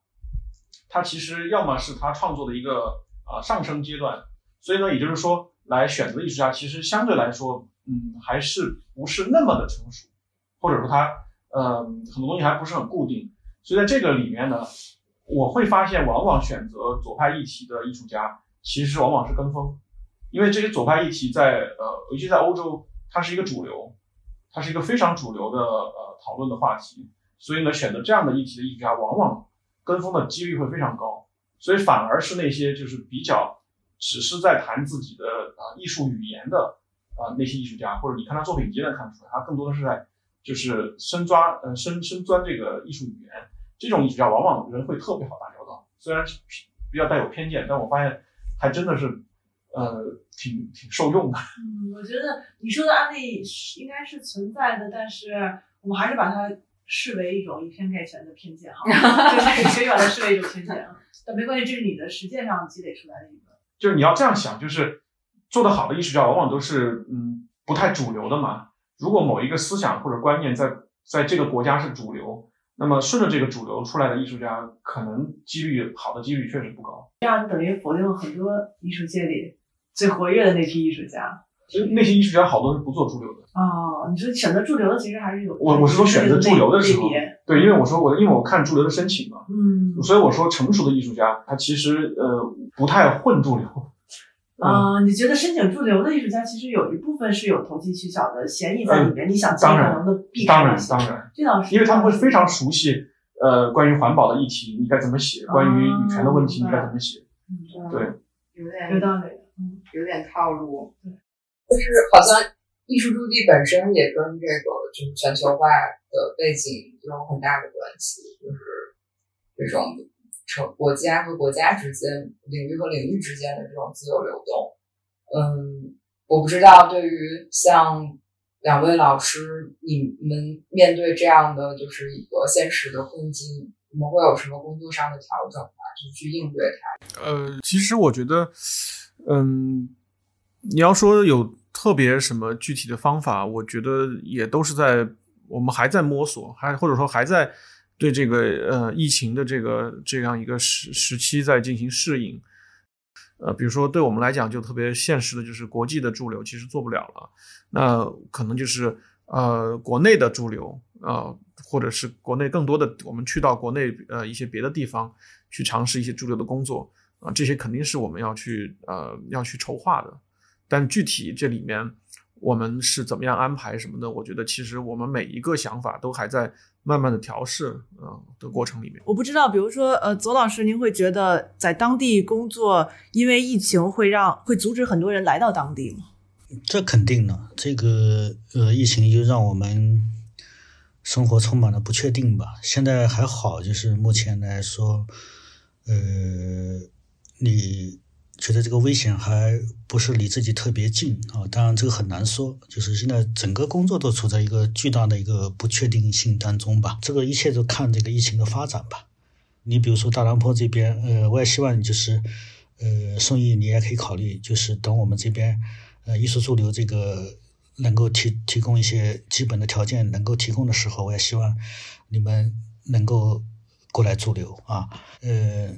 他其实要么是他创作的一个啊、上升阶段，所以呢，也就是说，来选择艺术家其实相对来说，嗯，还是不是那么的成熟，或者说他嗯很多东西还不是很固定，所以在这个里面呢，我会发现往往选择左派议题的艺术家，其实往往是跟风，因为这些左派议题在呃，尤其在欧洲，它是一个主流，它是一个非常主流的呃讨论的话题，所以呢，选择这样的议题的艺术家，往往跟风的几率会非常高，所以反而是那些就是比较只是在谈自己的啊、艺术语言的啊、那些艺术家，或者你看他作品集能看出来，他更多的是在就是深抓呃深深钻这个艺术语言，这种艺术家往往人会特别好打交道，虽然比较带有偏见，但我发现还真的是呃挺挺受用的。嗯，我觉得你说的案例是应该是存在的，但是我们还是把它视为一种以偏概全的偏见哈，就是可以把它视为一种偏见啊。但没关系，这是你的实践上积累出来的一个。就是你要这样想，就是做得好的艺术家往往都是嗯不太主流的嘛。如果某一个思想或者观念在在这个国家是主流，那么顺着这个主流出来的艺术家，可能几率好的几率确实不高。这样等于否定了很多艺术界里最活跃的那批艺术家。其实那些艺术家好多是不做主流的。哦，你说选择驻留的其实还是有我我是说选择驻留的时候对，因为我说我因为我看驻留的申请嘛，嗯所以我说成熟的艺术家他其实呃不太混驻流。嗯，啊、你觉得申请驻留的艺术家其实有一部分是有投机取巧的嫌疑在里面？你想尽当然可能的避开当然当然，这倒是，因为他们会非常熟悉呃关于环保的议题你该怎么写，关于女权的问题你该怎么写。嗯对，有点有道理。嗯，有点套路，就是好像艺术驻地本身也跟这个就是全球化的背景有很大的关系，就是这种成国家和国家之间、领域和领域之间的这种自由流动。嗯，我不知道对于像两位老师，你们面对这样的就是一个现实的困境，你们会有什么工作上的调整吗？就去应对它？呃，其实我觉得，嗯，你要说有特别什么具体的方法，我觉得也都是在我们还在摸索，还或者说还在对这个呃疫情的这个这样一个时时期在进行适应。呃，比如说对我们来讲就特别现实的，就是国际的驻留其实做不了了，那可能就是呃国内的驻留，呃或者是国内更多的我们去到国内呃一些别的地方去尝试一些驻留的工作啊、这些肯定是我们要去呃要去筹划的，但具体这里面我们是怎么样安排什么的，我觉得其实我们每一个想法都还在慢慢的调试啊、呃的过程里面。我不知道，比如说，呃，左老师，您会觉得在当地工作，因为疫情会让会阻止很多人来到当地吗？这肯定的，这个呃，疫情就让我们生活充满了不确定吧。现在还好，就是目前来说，呃，你觉得这个危险还不是离自己特别近啊？当然，这个很难说。就是现在整个工作都处在一个巨大的一个不确定性当中吧。这个一切都看这个疫情的发展吧。你比如说大兰坡这边，呃，我也希望就是，呃，宋毅你也可以考虑，就是等我们这边。呃，艺术驻留这个能够提提供一些基本的条件，能够提供的时候，我也希望你们能够过来驻留啊。呃，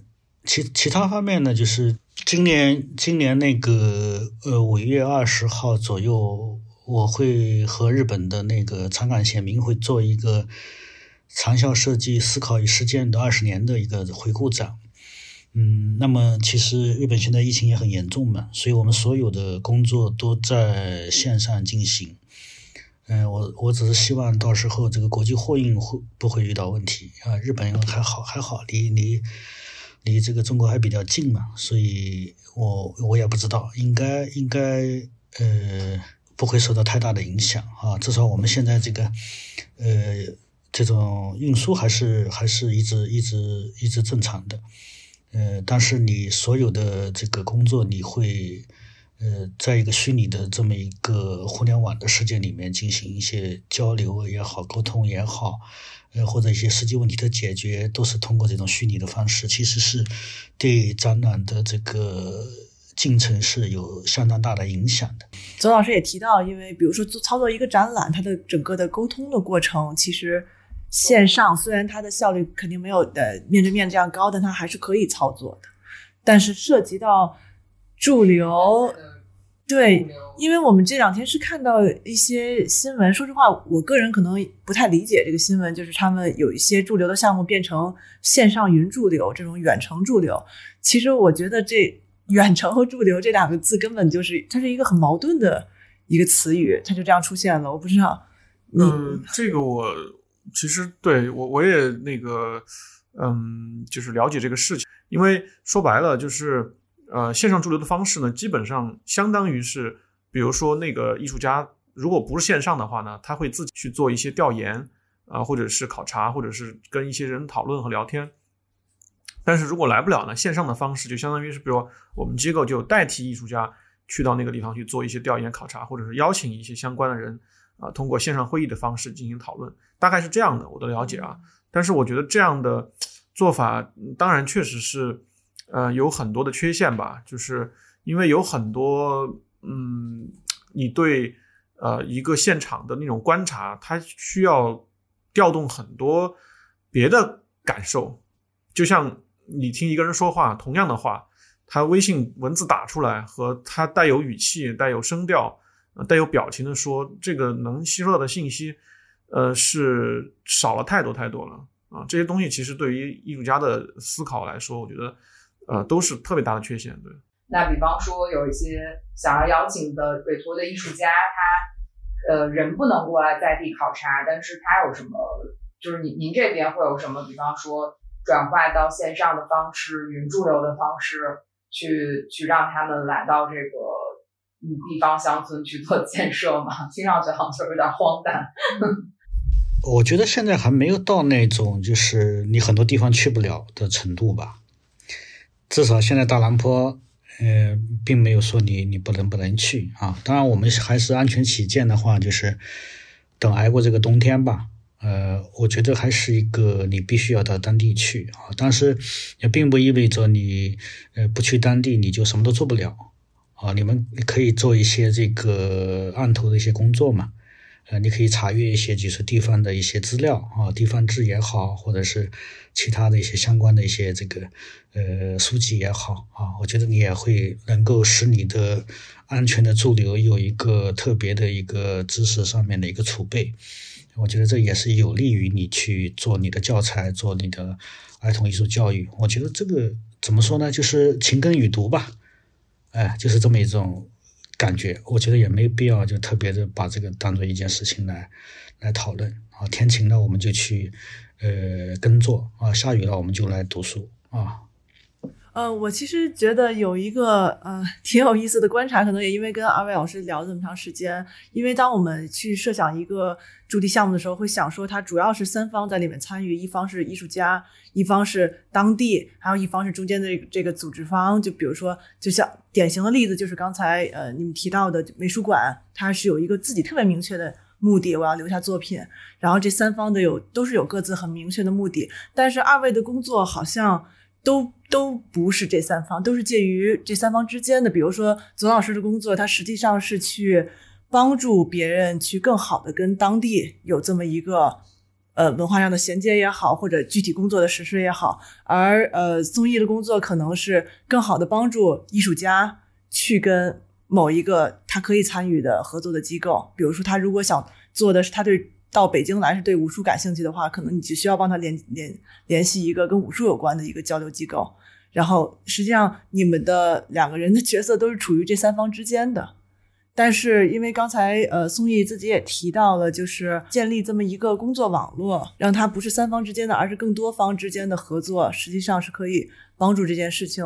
其其他方面呢，就是今年今年那个呃五月二十号左右，我会和日本的那个长冈贤明会做一个长效设计思考与实践的二十年的一个回顾展。嗯，那么其实日本现在疫情也很严重嘛，所以我们所有的工作都在线上进行。嗯，我我只是希望到时候这个国际货运会不会遇到问题啊？日本还好还好，离离离这个中国还比较近嘛，所以我我也不知道，应该应该呃不会受到太大的影响啊。至少我们现在这个呃这种运输还是还是一直一直一直正常的。呃，但是你所有的这个工作，你会呃，在一个虚拟的这么一个互联网的世界里面进行一些交流也好，沟通也好，呃，或者一些实际问题的解决，都是通过这种虚拟的方式，其实是对展览的这个进程是有相当大的影响的。左老师也提到，因为比如说做操作一个展览，它的整个的沟通的过程，其实。线上虽然它的效率肯定没有的面对面这样高，但它还是可以操作的。但是涉及到驻留，对，因为我们这两天是看到一些新闻，说实话，我个人可能不太理解这个新闻，就是他们有一些驻留的项目变成线上云驻留，这种远程驻留。其实我觉得这远程和驻留这两个字根本就是它是一个很矛盾的一个词语，它就这样出现了。我不知道，嗯，这个我。其实对我我也那个，嗯，就是了解这个事情，因为说白了就是，呃，线上驻留的方式呢，基本上相当于是，比如说那个艺术家如果不是线上的话呢，他会自己去做一些调研啊，或者是考察，或者是跟一些人讨论和聊天。但是如果来不了呢，线上的方式就相当于是，比如我们机构就代替艺术家去到那个地方去做一些调研考察，或者是邀请一些相关的人。啊，通过线上会议的方式进行讨论，大概是这样的，我的了解啊。但是我觉得这样的做法，当然确实是，呃，有很多的缺陷吧。就是因为有很多，嗯，你对呃一个现场的那种观察，它需要调动很多别的感受。就像你听一个人说话，同样的话，他微信文字打出来和他带有语气、带有声调。带有表情的说，这个能吸收到的信息，呃，是少了太多太多了啊！这些东西其实对于艺术家的思考来说，我觉得，呃，都是特别大的缺陷。对。那比方说，有一些想要邀请的委托的艺术家，他呃人不能过来在地考察，但是他有什么？就是您您这边会有什么？比方说，转化到线上的方式、云驻留的方式，去去让他们来到这个嗯。地方乡村去做建设嘛，听上去好像就有点荒诞。我觉得现在还没有到那种就是你很多地方去不了的程度吧。至少现在大兰坡，呃，并没有说你你不能不能去啊。当然，我们还是安全起见的话，就是等挨过这个冬天吧。呃，我觉得还是一个你必须要到当地去啊。但是也并不意味着你呃不去当地你就什么都做不了。啊，你们可以做一些这个案头的一些工作嘛？呃，你可以查阅一些就是地方的一些资料啊，地方志也好，或者是其他的一些相关的一些这个呃书籍也好啊，我觉得你也会能够使你的安全的驻留有一个特别的一个知识上面的一个储备。我觉得这也是有利于你去做你的教材，做你的儿童艺术教育。我觉得这个怎么说呢？就是勤耕与读吧。哎，就是这么一种感觉，我觉得也没必要就特别的把这个当做一件事情来来讨论啊。天晴了我们就去呃耕作啊，下雨了我们就来读书啊。呃，我其实觉得有一个呃 挺有意思的观察，可能也因为跟二位老师聊了这么长时间，因为当我们去设想一个驻地项目的时候，会想说它主要是三方在里面参与，一方是艺术家，一方是当地，还有一方是中间的这个组织方。就比如说，就像典型的例子就是刚才呃你们提到的美术馆，它是有一个自己特别明确的目的，我要留下作品。然后这三方的有都是有各自很明确的目的，但是二位的工作好像。都都不是这三方，都是介于这三方之间的。比如说，左老师的工作，他实际上是去帮助别人去更好的跟当地有这么一个呃文化上的衔接也好，或者具体工作的实施也好。而呃，宋轶的工作可能是更好的帮助艺术家去跟某一个他可以参与的合作的机构，比如说他如果想做的是他对。到北京来是对武术感兴趣的话，可能你只需要帮他联联联系一个跟武术有关的一个交流机构。然后实际上你们的两个人的角色都是处于这三方之间的。但是因为刚才呃宋轶自己也提到了，就是建立这么一个工作网络，让它不是三方之间的，而是更多方之间的合作，实际上是可以帮助这件事情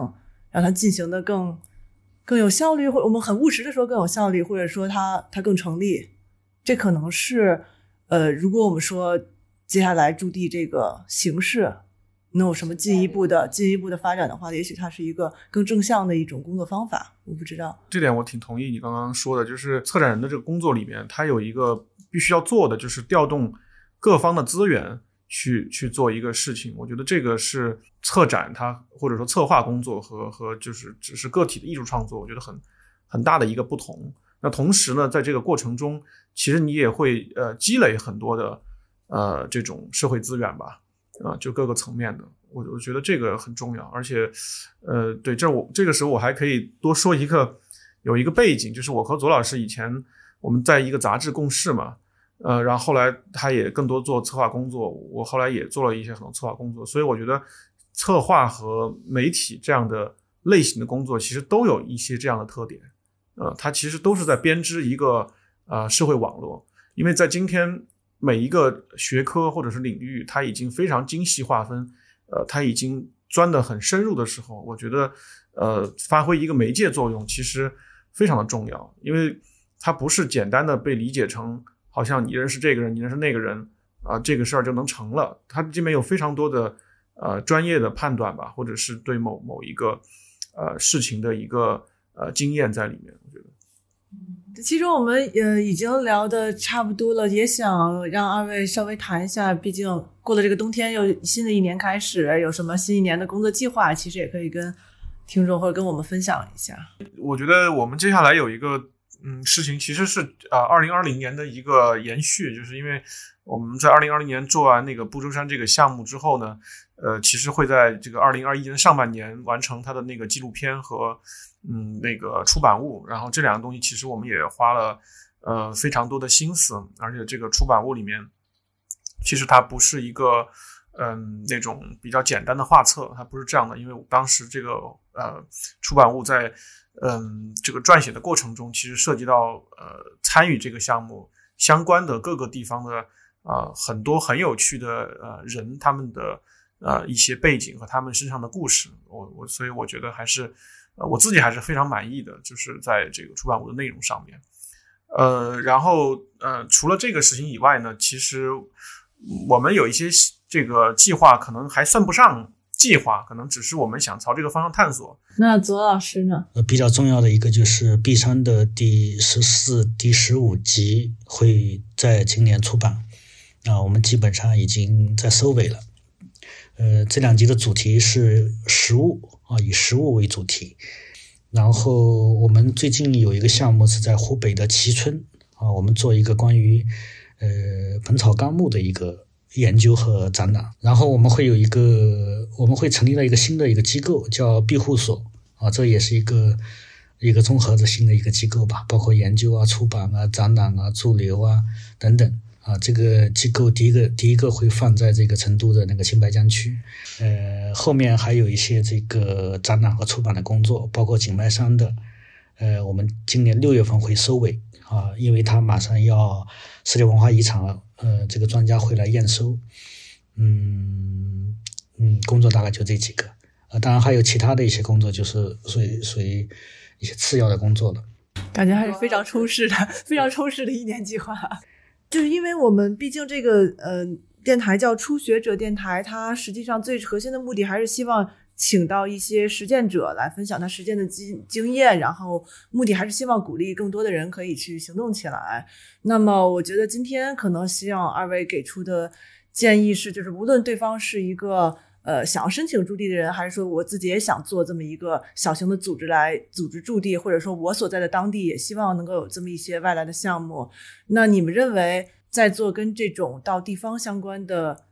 让它进行的更更有效率，或我们很务实的说更有效率，或者说它它更成立。这可能是。呃，如果我们说接下来驻地这个形式能有什么进一步的进一步的发展的话，也许它是一个更正向的一种工作方法。我不知道这点，我挺同意你刚刚说的，就是策展人的这个工作里面，他有一个必须要做的，就是调动各方的资源去去做一个事情。我觉得这个是策展它或者说策划工作和和就是只是个体的艺术创作，我觉得很很大的一个不同。那同时呢，在这个过程中，其实你也会呃积累很多的呃这种社会资源吧，啊，就各个层面的，我我觉得这个很重要。而且，呃，对，这我这个时候我还可以多说一个，有一个背景，就是我和左老师以前我们在一个杂志共事嘛，呃，然后后来他也更多做策划工作，我后来也做了一些很多策划工作，所以我觉得策划和媒体这样的类型的工作，其实都有一些这样的特点。呃，它其实都是在编织一个呃社会网络，因为在今天每一个学科或者是领域，它已经非常精细划分，呃，它已经钻得很深入的时候，我觉得呃发挥一个媒介作用其实非常的重要，因为它不是简单的被理解成好像你认识这个人，你认识那个人啊，这个事儿就能成了，它这边有非常多的呃专业的判断吧，或者是对某某一个呃事情的一个。呃，经验在里面，我觉得。其实我们呃已经聊的差不多了，也想让二位稍微谈一下，毕竟过了这个冬天，又新的一年开始，有什么新一年的工作计划？其实也可以跟听众或者跟我们分享一下。我觉得我们接下来有一个嗯事情，其实是啊，二零二零年的一个延续，就是因为我们在二零二零年做完那个不周山这个项目之后呢，呃，其实会在这个二零二一年上半年完成它的那个纪录片和。嗯，那个出版物，然后这两个东西其实我们也花了呃非常多的心思，而且这个出版物里面，其实它不是一个嗯那种比较简单的画册，它不是这样的，因为当时这个呃出版物在嗯这个撰写的过程中，其实涉及到呃参与这个项目相关的各个地方的啊很多很有趣的呃人他们的呃一些背景和他们身上的故事，我我所以我觉得还是。呃，我自己还是非常满意的，就是在这个出版物的内容上面。呃，然后呃，除了这个事情以外呢，其实我们有一些这个计划，可能还算不上计划，可能只是我们想朝这个方向探索。那左老师呢？呃，比较重要的一个就是《碧山》的第十四、第十五集会在今年出版，啊，我们基本上已经在收尾了。呃，这两集的主题是食物。啊，以食物为主题，然后我们最近有一个项目是在湖北的蕲春啊，我们做一个关于呃《本草纲目》的一个研究和展览，然后我们会有一个，我们会成立了一个新的一个机构，叫庇护所。啊，这也是一个一个综合的新的一个机构吧，包括研究啊、出版啊、展览啊、驻留啊等等。啊，这个机构第一个第一个会放在这个成都的那个青白江区，呃，后面还有一些这个展览和出版的工作，包括景迈山的，呃，我们今年六月份会收尾。啊，因为它马上要世界文化遗产了，呃，这个专家会来验收，嗯嗯，工作大概就这几个呃，当然还有其他的一些工作，就是属于属于一些次要的工作了。感觉还是非常充实的，非常充实的一年计划。就是因为我们毕竟这个呃电台叫初学者电台，它实际上最核心的目的还是希望请到一些实践者来分享他实践的经经验，然后目的还是希望鼓励更多的人可以去行动起来。那么我觉得今天可能希望二位给出的建议是，就是无论对方是一个。呃，想要申请驻地的人，还是说我自己也想做这么一个小型的组织来组织驻地，或者说我所在的当地也希望能够有这么一些外来的项目。那你们认为，在做跟这种到地方相关的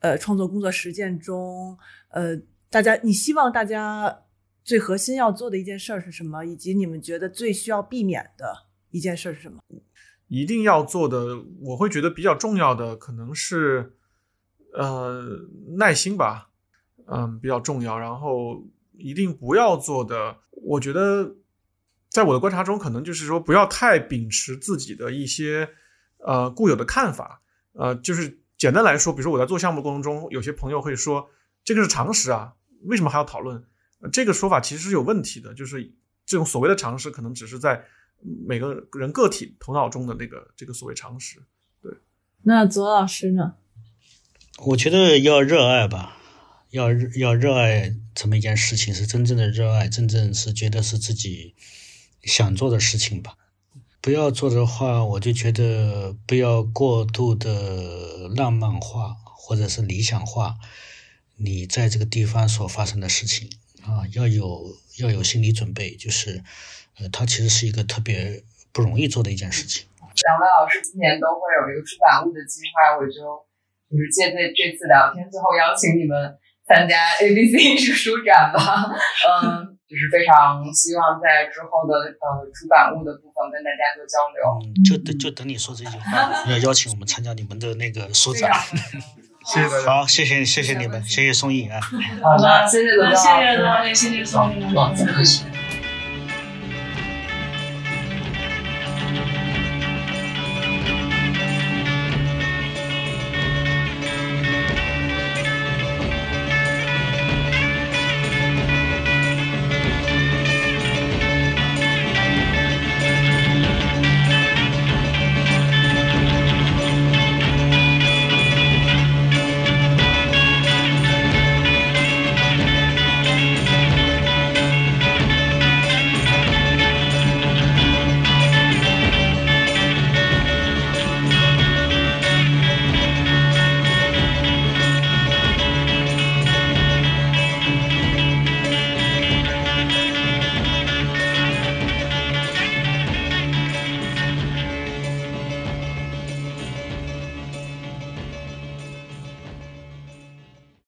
呃创作工作实践中，呃，大家你希望大家最核心要做的一件事儿是什么？以及你们觉得最需要避免的一件事儿是什么？一定要做的，我会觉得比较重要的可能是。呃，耐心吧，嗯，比较重要。然后一定不要做的，我觉得，在我的观察中，可能就是说，不要太秉持自己的一些呃固有的看法。呃，就是简单来说，比如说我在做项目过程中，有些朋友会说，这个是常识啊，为什么还要讨论？这个说法其实是有问题的。就是这种所谓的常识，可能只是在每个人个体头脑中的那个这个所谓常识。对。那左老师呢？我觉得要热爱吧，要要热爱这么一件事情，是真正的热爱，真正是觉得是自己想做的事情吧。不要做的话，我就觉得不要过度的浪漫化或者是理想化你在这个地方所发生的事情啊，要有要有心理准备，就是呃，它其实是一个特别不容易做的一件事情。两位老师今年都会有一个出版物的计划，我就。就是借这这次聊天，最后邀请你们参加 ABC 艺术书展吧。嗯，就是非常希望在之后的呃出版物的部分跟大家做交流。嗯，就等就等你说这句话，要邀请我们参加你们的那个书展。谢谢大家。好，谢谢谢谢你们，谢谢宋毅啊。好的，谢谢罗老师，谢谢罗老师，谢谢宋颖。好，谢谢。